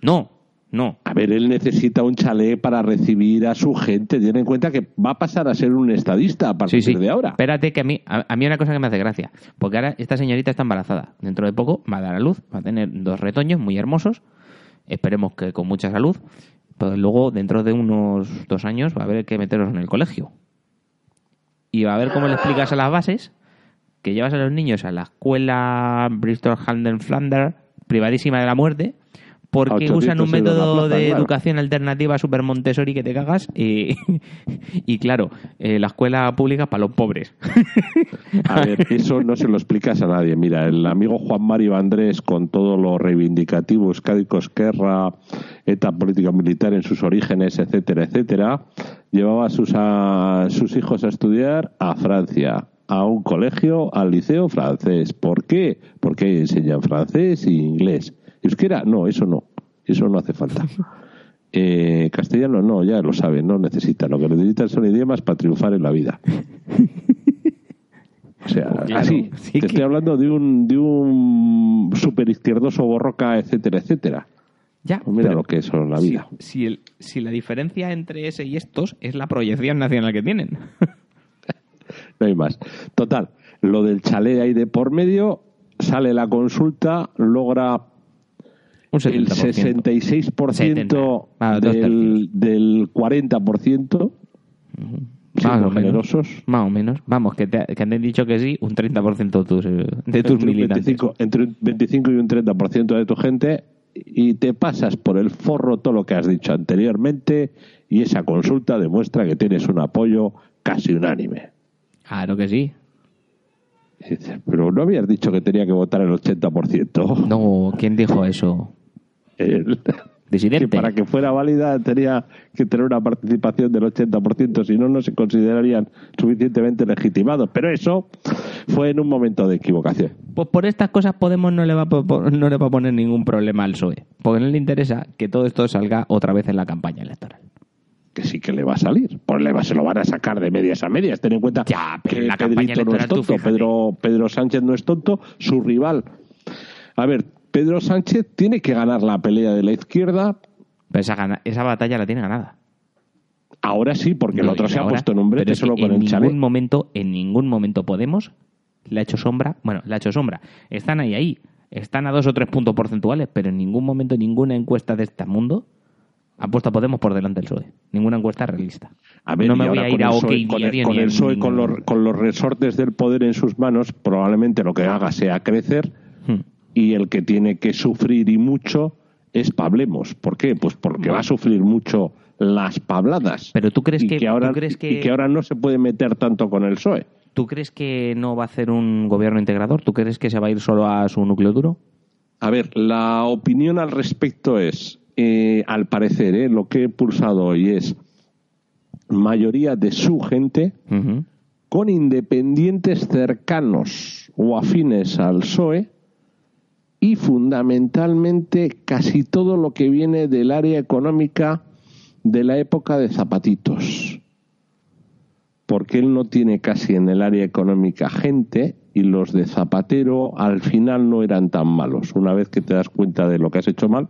no, no. A ver, él necesita un chalet para recibir a su gente. Tiene en cuenta que va a pasar a ser un estadista a partir Sí, sí. de ahora. Espérate que a mí, a, a mí una cosa que me hace gracia. Porque ahora esta señorita está embarazada. Dentro de poco va a dar a luz. Va a tener dos retoños muy hermosos. Esperemos que con mucha salud. Pero luego, dentro de unos dos años, va a haber que meterlos en el colegio. Y va a ver cómo le explicas a las bases que llevas a los niños a la escuela Bristol Handen Flanders, privadísima de la muerte, porque 800 usan un método plaza, de claro. educación alternativa super Montessori que te cagas. Y, y claro, eh, la escuela pública para los pobres. A ver, eso no se lo explicas a nadie. Mira, el amigo Juan Mario Andrés, con todo lo reivindicativo, Euskadi Esquerra, ETA política militar en sus orígenes, etcétera, etcétera, llevaba a sus, a sus hijos a estudiar a Francia, a un colegio, al liceo francés. ¿Por qué? Porque enseñan francés e inglés. ¿Euskera? No, eso no. Eso no hace falta. Eh, castellano no, ya lo saben, no necesitan. Lo que necesitan son idiomas para triunfar en la vida. O sea, Claro, así. sí te que- estoy hablando de un, de un super izquierdoso borroca, etcétera, etcétera. Ya, Pues mira lo que es la vida. Si, si el- si la diferencia entre ese y estos es la proyección nacional que tienen. No hay más. Total, lo del chalet ahí de por medio, sale la consulta, logra Un el 70%. 66% 70. Ah, del, del 40%. Más o siendo menos. generosos. Más o menos. Vamos, que te, que han dicho que sí, un 30% de tus, de tus entre, un militantes. 25, entre un 25 y un 30% de tu gente y te pasas por el forro todo lo que has dicho anteriormente y esa consulta demuestra que tienes un apoyo casi unánime. Claro que sí. Dices, pero no habías dicho que tenía que votar el 80%. No, ¿quién dijo eso? El- Disidente. que para que fuera válida tenía que tener una participación del 80%, si no, no se considerarían suficientemente legitimados. Pero eso fue en un momento de equivocación. Pues por estas cosas Podemos no le, va a, no le va a poner ningún problema al PSOE. Porque no le interesa que todo esto salga otra vez en la campaña electoral. que sí que le va a salir. Pues le va, se lo van a sacar de medias a medias. Ten en cuenta Ya, pero que la Pedrito no es tonto. Pedro, Pedro Sánchez no es tonto. Su rival. A ver, Pedro Sánchez tiene que ganar la pelea de la izquierda. Pero esa, gana- esa batalla la tiene ganada. Ahora sí, porque el No, otro y se ha ahora- puesto en un brete solo con en el chalet. ningún momento, en ningún momento Podemos le ha hecho sombra. Bueno, le ha hecho sombra. Están ahí, ahí. Están a dos o tres puntos porcentuales, pero en ningún momento ninguna encuesta de este mundo ha puesto a Podemos por delante del PSOE. Ninguna encuesta realista. A ver, no me voy a ir a el OK con el, con el PSOE, con los, con los resortes del poder en sus manos, probablemente lo que haga sea crecer Hmm. Y el que tiene que sufrir y mucho es Pablemos. ¿Por qué? Pues porque va a sufrir mucho las pabladas. Pero tú crees y que- ahora, tú crees que- y que ahora no se puede meter tanto con el PSOE. ¿Tú crees que no va a hacer un gobierno integrador? ¿Tú crees que se va a ir solo a su núcleo duro? A ver, la opinión al respecto es, eh, al parecer, eh, lo que he pulsado hoy es mayoría de su gente con independientes cercanos o afines al PSOE y fundamentalmente casi todo lo que viene del área económica de la época de Zapatitos. Porque él no tiene casi en el área económica gente y los de Zapatero al final no eran tan malos. Una vez que te das cuenta de lo que has hecho mal.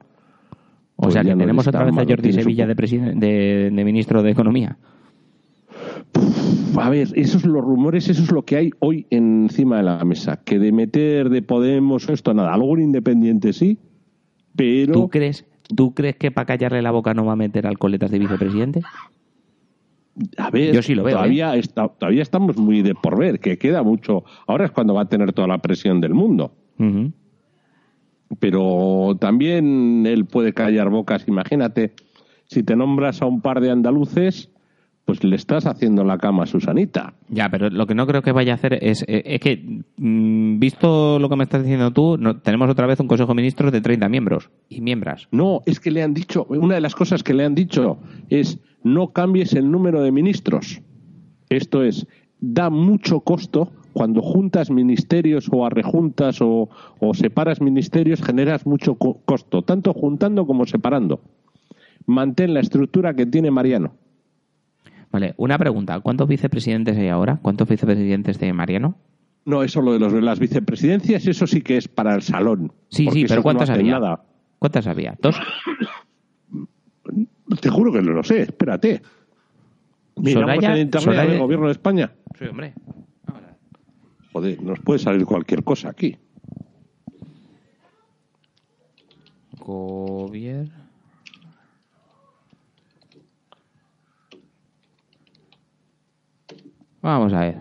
O pues sea que tenemos otra vez a. Jordi Sevilla de, de, de ministro de Economía. A ver, esos los rumores, eso es lo que hay hoy encima de la mesa. Que de meter de Podemos esto, nada. Algún independiente sí, pero... ¿Tú crees, ¿Tú crees que para callarle la boca no va a meter al coletas de vicepresidente? A ver, Yo sí lo veo, ¿eh? todavía, está- todavía estamos muy de por ver, que queda mucho. Ahora es cuando va a tener toda la presión del mundo. Pero también él puede callar bocas. Imagínate, si te nombras a un par de andaluces, pues le estás haciendo la cama a Susanita. Ya, pero lo que no creo que vaya a hacer es, eh, es que, mm, visto lo que me estás diciendo tú, no- tenemos otra vez un Consejo de Ministros de 30 miembros y miembros. No, es que le han dicho, una de las cosas que le han dicho es no cambies el número de ministros. Esto es, da mucho costo cuando juntas ministerios o arrejuntas o, o separas ministerios, generas mucho co- costo, tanto juntando como separando. Mantén la estructura que tiene Mariano. Vale, una pregunta. ¿Cuántos vicepresidentes hay ahora? ¿Cuántos vicepresidentes de Mariano? No, eso lo de los, las vicepresidencias, eso sí que es para el salón. Sí, sí, pero no ¿cuántas había? Nada. ¿Cuántas había? ¿Dos? Te juro que no lo sé, espérate. Miramos Soraya- en internet Soraya- del gobierno de España. Sí, hombre. Joder, nos puede salir cualquier cosa aquí. Gobierno. Vamos a ver.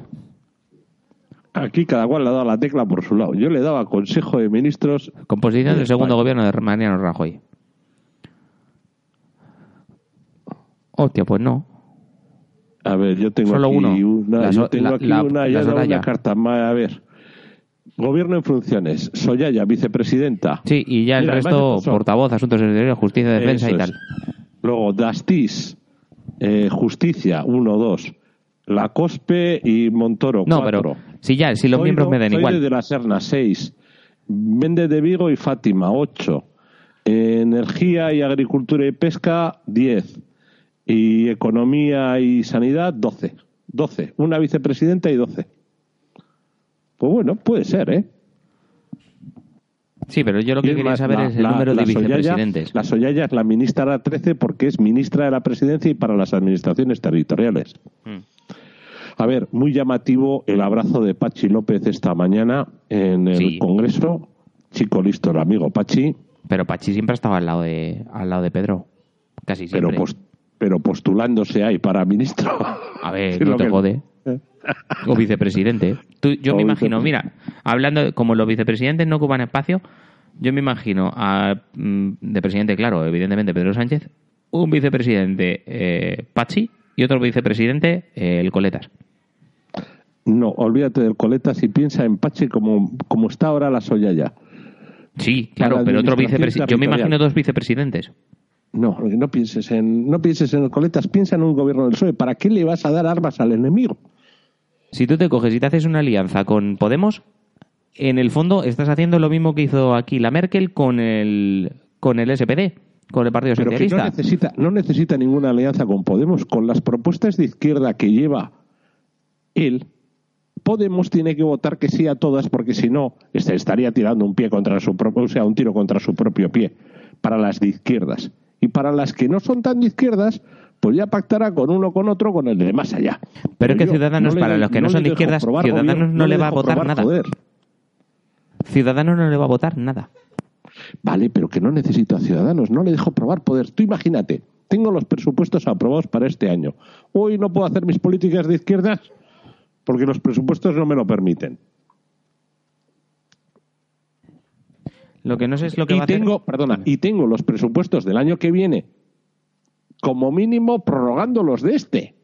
Aquí cada cual le ha dado la tecla por su lado. Yo le daba Consejo de Ministros. Composición de del segundo gobierno de Mariano Rajoy. Hostia, pues no. A ver, yo tengo Solo aquí uno. una. La yo tengo la- aquí la- una, ya una carta. Ma- A ver. Gobierno en funciones. Soyaya, vicepresidenta. Sí, y ya el Mira, resto, portavoz, asuntos exteriores, justicia, defensa Eso y es. tal. Luego, Dastis, eh, Justicia, 1, 2. La Cospe y Montoro, No, 4. pero si ya, si los miembros me den Zoide igual. de la Serna, 6. Méndez de Vigo y Fátima, 8. Energía y Agricultura y Pesca, 10. Y Economía y Sanidad, 12. 12. Una vicepresidenta y 12. Pues bueno, puede ser, ¿eh? Sí, pero yo lo que quería más, saber la- es el la- número la de Soyaya- vicepresidentes. la Soyaya es la ministra 13 porque es ministra de la presidencia y para las administraciones territoriales. Mm. A ver, muy llamativo el abrazo de Pachi López esta mañana en el Sí. Congreso. Chico listo el amigo Pachi, Pero Pachi siempre estaba al lado de, al lado de Pedro. Casi pero, siempre. pos- pero postulándose ahí para ministro. A ver, Sí, no te que- jode. O vicepresidente. Tú- yo O me imagino, mira, hablando, como los vicepresidentes no ocupan espacio, yo me imagino a, mm, de presidente, claro, evidentemente Pedro Sánchez, un vicepresidente eh, Pachi y otro vicepresidente eh, el Coletas. No, olvídate del Coletas y piensa en Pachi como, como está ahora la Soyaya. Sí, claro, pero otro vicepresidente. Yo me imagino dos vicepresidentes. No, no pienses en no pienses en el Coletas, piensa en un gobierno del PSOE. ¿Para qué le vas a dar armas al enemigo? Si tú te coges y te haces una alianza con Podemos, en el fondo estás haciendo lo mismo que hizo aquí la Merkel con el, con el SPD, con el Partido Pero que no Socialista. necesita, no necesita ninguna alianza con Podemos. Con las propuestas de izquierda que lleva él, Podemos tiene que votar que sí a todas, porque si no, este estaría tirando un pie contra su propio, o sea, un tiro contra su propio pie, para las de izquierdas. Y para las que no son tan de izquierdas, pues ya pactará con uno con otro, con el de más allá. Pero es que Ciudadanos, para los que no son de izquierdas, Ciudadanos gobierno, no le va a votar nada. poder. Ciudadanos no le va a votar nada. Vale, pero que no necesito a Ciudadanos, no le dejo probar poder. Tú imagínate, tengo los presupuestos aprobados para este año. Hoy no puedo hacer mis políticas de izquierdas porque los presupuestos no me lo permiten. Lo que no sé es lo que va Y a hacer. tengo, perdona, y tengo los presupuestos del año que viene como mínimo prorrogando los de este.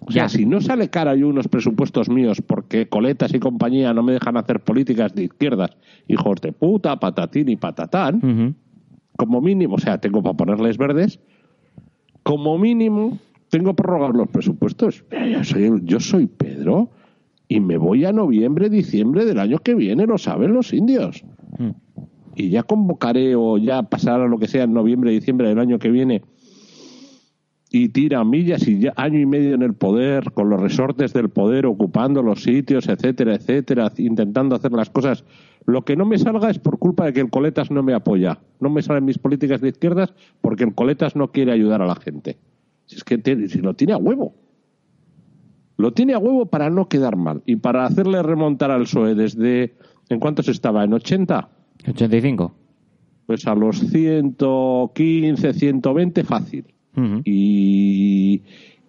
O sea, Ya. si no sale cara yo unos presupuestos míos porque coletas y compañía no me dejan hacer políticas de izquierdas, hijos de puta, patatín y patatán, como mínimo, o sea, tengo para ponerles verdes, como mínimo tengo prorrogar los presupuestos. Yo soy, yo soy Pedro y me voy a noviembre, diciembre del año que viene, lo saben los indios. Mm. Y ya convocaré o ya pasará lo que sea en noviembre, diciembre del año que viene y tira millas y ya año y medio en el poder, con los resortes del poder, ocupando los sitios, etcétera, etcétera, intentando hacer las cosas. Lo que no me salga es por culpa de que el Coletas no me apoya. No me salen mis políticas de izquierdas porque el Coletas no quiere ayudar a la gente. Si es que te- si lo tiene a huevo. lo tiene a huevo para no quedar mal y para hacerle remontar al PSOE desde... ¿En cuántos estaba? ¿En 80? 85. Pues a los 115, 120 fácil. Ujú. y,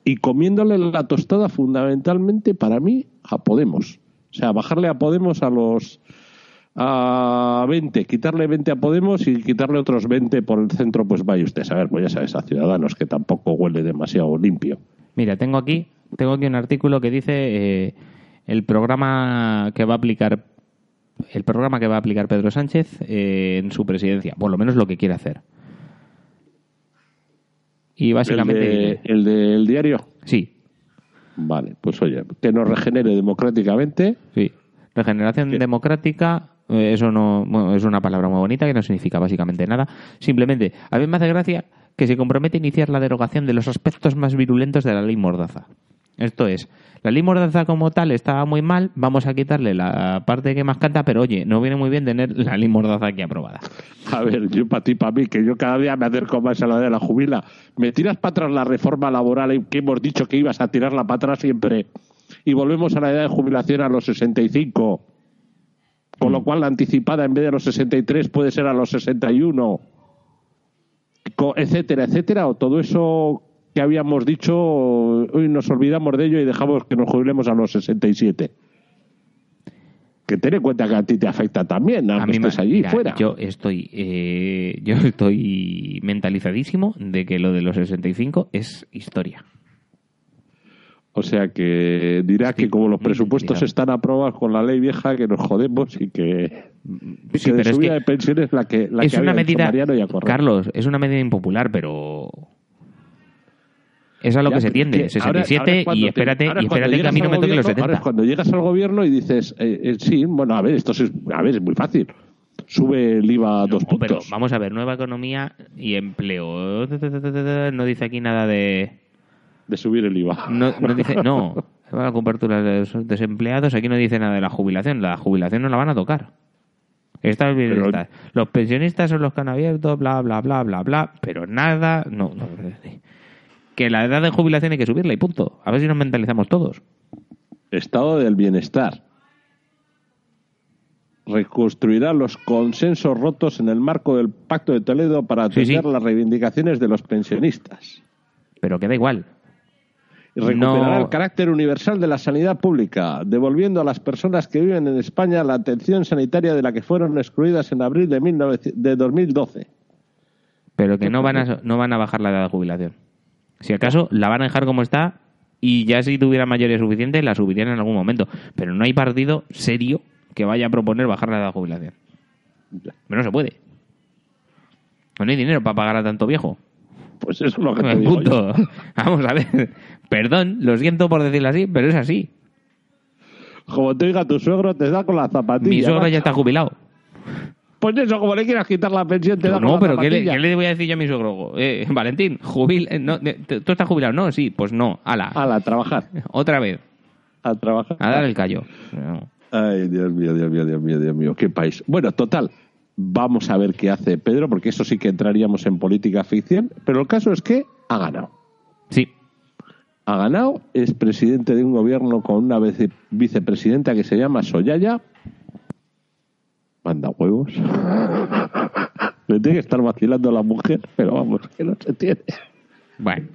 y comiéndole la tostada fundamentalmente para mí a Podemos. O sea, bajarle a Podemos a los a 20, quitarle 20 a Podemos y quitarle otros 20 por el centro, pues vaya usted a saber, pues ya sabes, a Ciudadanos, que tampoco huele demasiado limpio. Mira, tengo aquí, tengo aquí un artículo que dice eh, el programa que va a aplicar el programa que va a aplicar Pedro Sánchez eh, en su presidencia, por lo menos lo que quiere hacer. Y básicamente ¿El, de- del diario? sí, Vale, pues oye, que nos regenere democráticamente. sí, regeneración democrática, eso no es una palabra muy bonita que no significa básicamente nada. Simplemente, a mí me hace gracia que se compromete a iniciar la derogación de los aspectos más virulentos de la ley Mordaza. Esto es, la ley Mordaza como tal estaba muy mal, vamos a quitarle la parte que más canta, pero oye, no viene muy bien tener la ley Mordaza aquí aprobada. A ver, yo para ti, para mí, que yo cada día me acerco más a la de la jubila. ¿Me tiras para atrás la reforma laboral que hemos dicho que ibas a tirarla para atrás siempre? Y volvemos a la edad de jubilación a los 65. Con lo cual la anticipada en vez de a los 63 puede ser a los 61. Co- Etcétera, etcétera. O todo eso que habíamos dicho, hoy nos olvidamos de ello y dejamos que nos jubilemos a los 67. Que ten en cuenta que a ti te afecta también, aunque me- estés allí mira, fuera. Yo estoy, eh, yo estoy mentalizadísimo de que lo de los 65 es historia. O sea que dirá que como los muy presupuestos están aprobados con la ley vieja, que nos jodemos y que, Sí, que de es subida que de pensiones la que, la es que una había medida, y a. Carlos, es una medida impopular, pero es a lo Ya, que se tiende, es que ahora- 67 ahora cuando y te- espérate, ahora es y espérate que a mí no me los gobierno- Ahora es 70. cuando llegas al gobierno y dices, eh, eh, sí, bueno, a ver, esto es, a ver, es muy fácil. Sube el IVA a dos No, pero puntos. vamos a ver, nueva economía y empleo. No dice aquí nada de De subir el IVA. no, no dice no, la cobertura de los desempleados, aquí no dice nada de la jubilación, la jubilación no la van a tocar. Estas Pero-. Los pensionistas son los que han abierto, bla, bla, bla, bla, bla, pero nada, no, no. Que la edad de jubilación hay que subirla y punto. A ver si nos mentalizamos todos. Estado del bienestar. Reconstruirá los consensos rotos en el marco del Pacto de Toledo para Sí, sí. atender las reivindicaciones de los pensionistas. Pero que da igual. Recuperará No. el carácter universal de la sanidad pública, devolviendo a las personas que viven en España la atención sanitaria de la que fueron excluidas en abril de, 19 de 2012. Pero que no van, a, no van a bajar la edad de jubilación. Si acaso, la van a dejar como está y ya si tuviera mayoría suficiente, la subirían en algún momento. Pero no hay partido serio que vaya a proponer bajar la edad de jubilación. Pero no se puede. No hay dinero para pagar a tanto viejo. Pues eso es lo que te digo yo. Vamos a ver. Perdón, lo siento por decirlo así, pero es así. Como te diga tu suegro, te da con la zapatilla. Mi suegro macho. ya está jubilado. Pues eso, como le quieras quitar la pensión, te da con No, la pero ¿qué le, zapatilla. qué le voy a decir yo a mi suegro? Eh, Valentín, jubil... eh, no, eh, ¿tú estás jubilado? No, sí, pues no. Ala. Ala, a trabajar. Otra vez. A trabajar. A dar el callo. No. Ay, Dios mío, Dios mío, Dios mío, Dios mío, qué país. Bueno, total, vamos a ver qué hace Pedro, porque eso sí que entraríamos en política ficción, pero el caso es que ha ganado. Sí. Ha ganado, es presidente de un gobierno con una vice- vicepresidenta que se llama Soyaya. Manda huevos. Le tiene que estar vacilando a la mujer, pero vamos, que no se tiene. Bueno.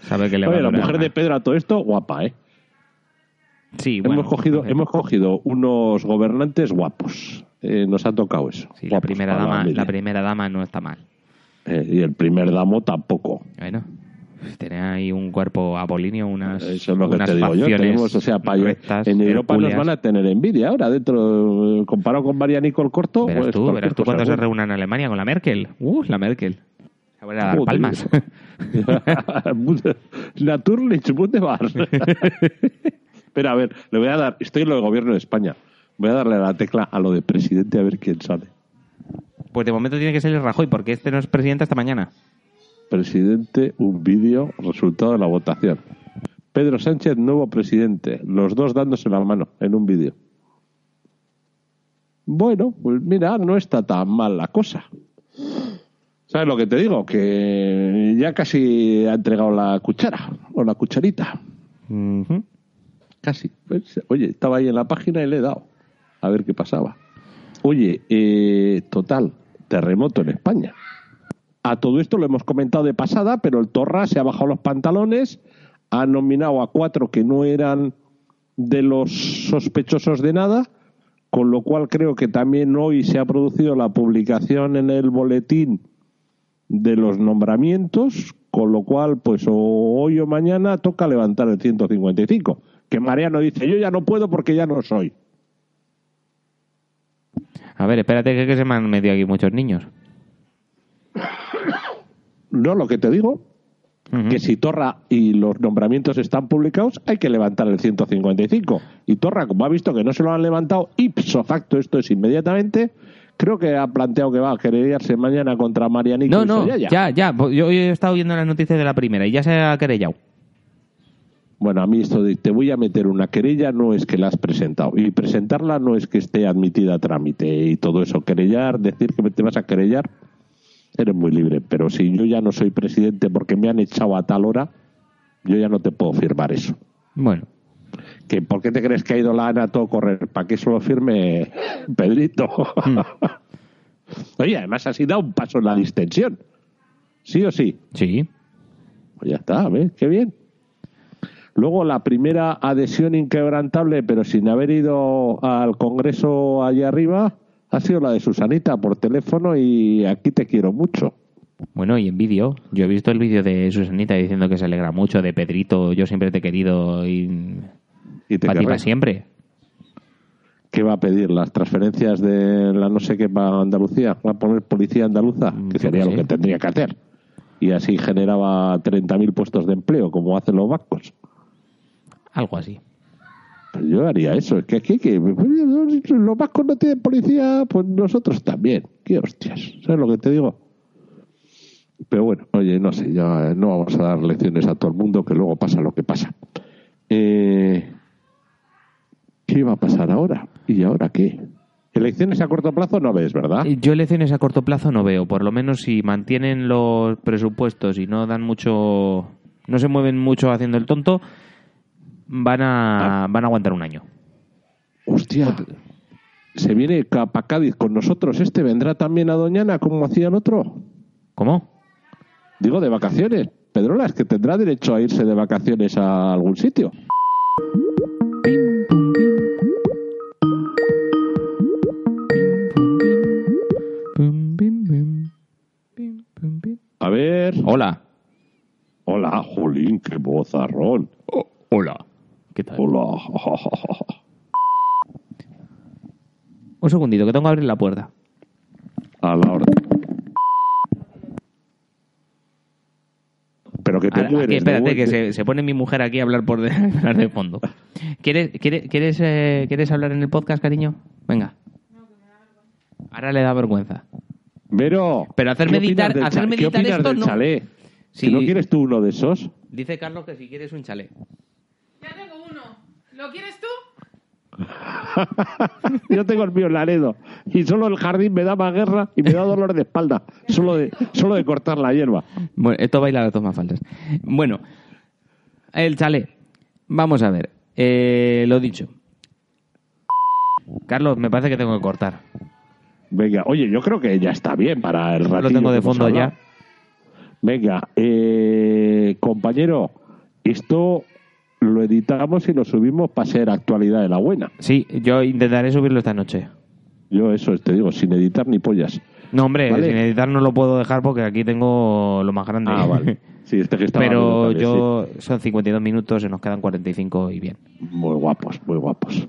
Sabe que le va a la mujer de. Pedro a todo esto, guapa, ¿eh? Sí, bueno. hemos, cogido, hemos cogido unos gobernantes guapos. Eh, nos ha tocado eso. Sí, la primera dama, la primera dama no está mal. Eh, y el primer damo tampoco. Bueno. Tiene ahí un cuerpo apolíneo, unas, Eso es lo que te digo yo. Tenemos, o sea, rectas, en Europa nos van a tener envidia ahora, dentro, eh, comparado con María Nicole Corto. Verás pues, tú, verás tú cuando se reúnan en Alemania con la Merkel. Uh, la Merkel. Se van a dar palmas. Naturlich, wunderbar. Pero a ver, le voy a dar, estoy en lo del gobierno de España. Voy a darle a la tecla a lo de presidente a ver quién sale. Pues de momento tiene que ser el Rajoy, porque este no es presidente hasta mañana. Presidente, un vídeo, resultado de la votación. Pedro Sánchez, nuevo presidente. Los dos dándose la mano en un vídeo. Bueno, pues mira, no está tan mal la cosa. ¿Sabes lo que te digo? Que ya casi ha entregado la cuchara o la cucharita. Casi. Pues, oye, estaba ahí en la página y le he dado. A ver qué pasaba. Oye, eh, total, terremoto en España. A todo esto lo hemos comentado de pasada, pero el Torra se ha bajado los pantalones, ha nominado a cuatro que no eran de los sospechosos de nada, con lo cual creo que también hoy se ha producido la publicación en el boletín de los nombramientos, con lo cual, pues hoy o mañana toca levantar el 155. Que Mariano dice, yo ya no puedo porque ya no soy. A ver, espérate que, que se me han metido aquí muchos niños. No, lo que te digo, que si Torra y los nombramientos están publicados, hay que levantar el 155. Y Torra, como ha visto que no se lo han levantado, ipso facto, esto es inmediatamente, creo que ha planteado que va a querellarse mañana contra Marianico No, no, ya, ya. pues Yo he estado viendo las noticias de la primera y ya se ha querellado. Bueno, a mí esto de te voy a meter una querella no es que la has presentado. Y presentarla no es que esté admitida a trámite y todo eso. Querellar, decir que te vas a querellar, eres muy libre. Pero si yo ya no soy presidente porque me han echado a tal hora, yo ya no te puedo firmar eso. Bueno, que ¿Por qué te crees que ha ido la ANA a todo correr? ¿Para que eso lo firme Pedrito? Oye, además así da un paso en la distensión. ¿Sí o sí? sí. Pues ya está, ¿ves? Qué bien. Luego la primera adhesión inquebrantable, pero sin haber ido al Congreso allá arriba, ha sido la de Susanita por teléfono y aquí te quiero mucho. Bueno, y en vídeo. Yo he visto el vídeo de Susanita diciendo que se alegra mucho de Pedrito. Yo siempre te he querido y. Y te Para siempre. ¿Qué va a pedir? ¿Las transferencias de la no sé qué para Andalucía? ¿Va a poner policía andaluza? Mm, Que sería lo que tendría que hacer. Y así generaba 30.000 puestos de empleo, como hacen los bancos. Algo así. Pues yo haría eso. Es que aquí, que los vascos no tienen policía, pues nosotros también. Qué hostias. ¿Sabes lo que te digo? Pero bueno, oye, no sé, ya no vamos a dar lecciones a todo el mundo, que luego pasa lo que pasa. Eh, ¿Qué va a pasar ahora? ¿Y ahora qué? Elecciones a corto plazo no ves, ¿verdad? Yo elecciones a corto plazo no veo. Por lo menos si mantienen los presupuestos y no dan mucho. No se mueven mucho haciendo el tonto, van a, van a aguantar un año. Hostia. Se viene para Cádiz con nosotros. ¿Este vendrá también a Doñana como hacía el otro? ¿Cómo? Digo, de vacaciones. Pedrola, es que tendrá derecho a irse de vacaciones a algún sitio. A ver. Hola. Hola, Jolín, qué bozarrón. hola. ¿Qué tal? Hola. Un segundito, que tengo que abrir la puerta. A la orden. Pero que te Ahora, mueres. aquí, espérate, que se, se pone mi mujer aquí a hablar por de, hablar de fondo. ¿Quieres, quieres, quieres, eh, ¿Quieres hablar en el podcast, cariño? Venga. Ahora le da vergüenza. Vero. Pero hacer ¿qué opinas del hacer cha- meditar ¿Qué opinas esto del no. chalet? Sí. ¿Que ¿No quieres tú uno de esos? Dice Carlos que si quieres un chalet. ¿Lo quieres tú? Yo tengo el mío en Laredo. Y solo el jardín me da más guerra y me da dolor de espalda. Solo de, solo de cortar la hierba. Bueno, esto baila las tomas faltas. Bueno, el chalet. Vamos a ver. Eh, lo dicho. Carlos, me parece que tengo que cortar. Venga, oye, yo creo que ya está bien para el ratillo Lo tengo de fondo ya. Venga, eh, compañero, esto lo editamos y lo subimos para ser actualidad de la buena. Sí, yo intentaré subirlo esta noche. Yo eso te digo, sin editar ni pollas. No, hombre, Vale. sin editar no lo puedo dejar porque aquí tengo lo más grande. Ah, vale. Sí, este que estaba Pero yo son 52 minutos, se nos quedan 45 y bien. sí. Muy guapos, muy guapos.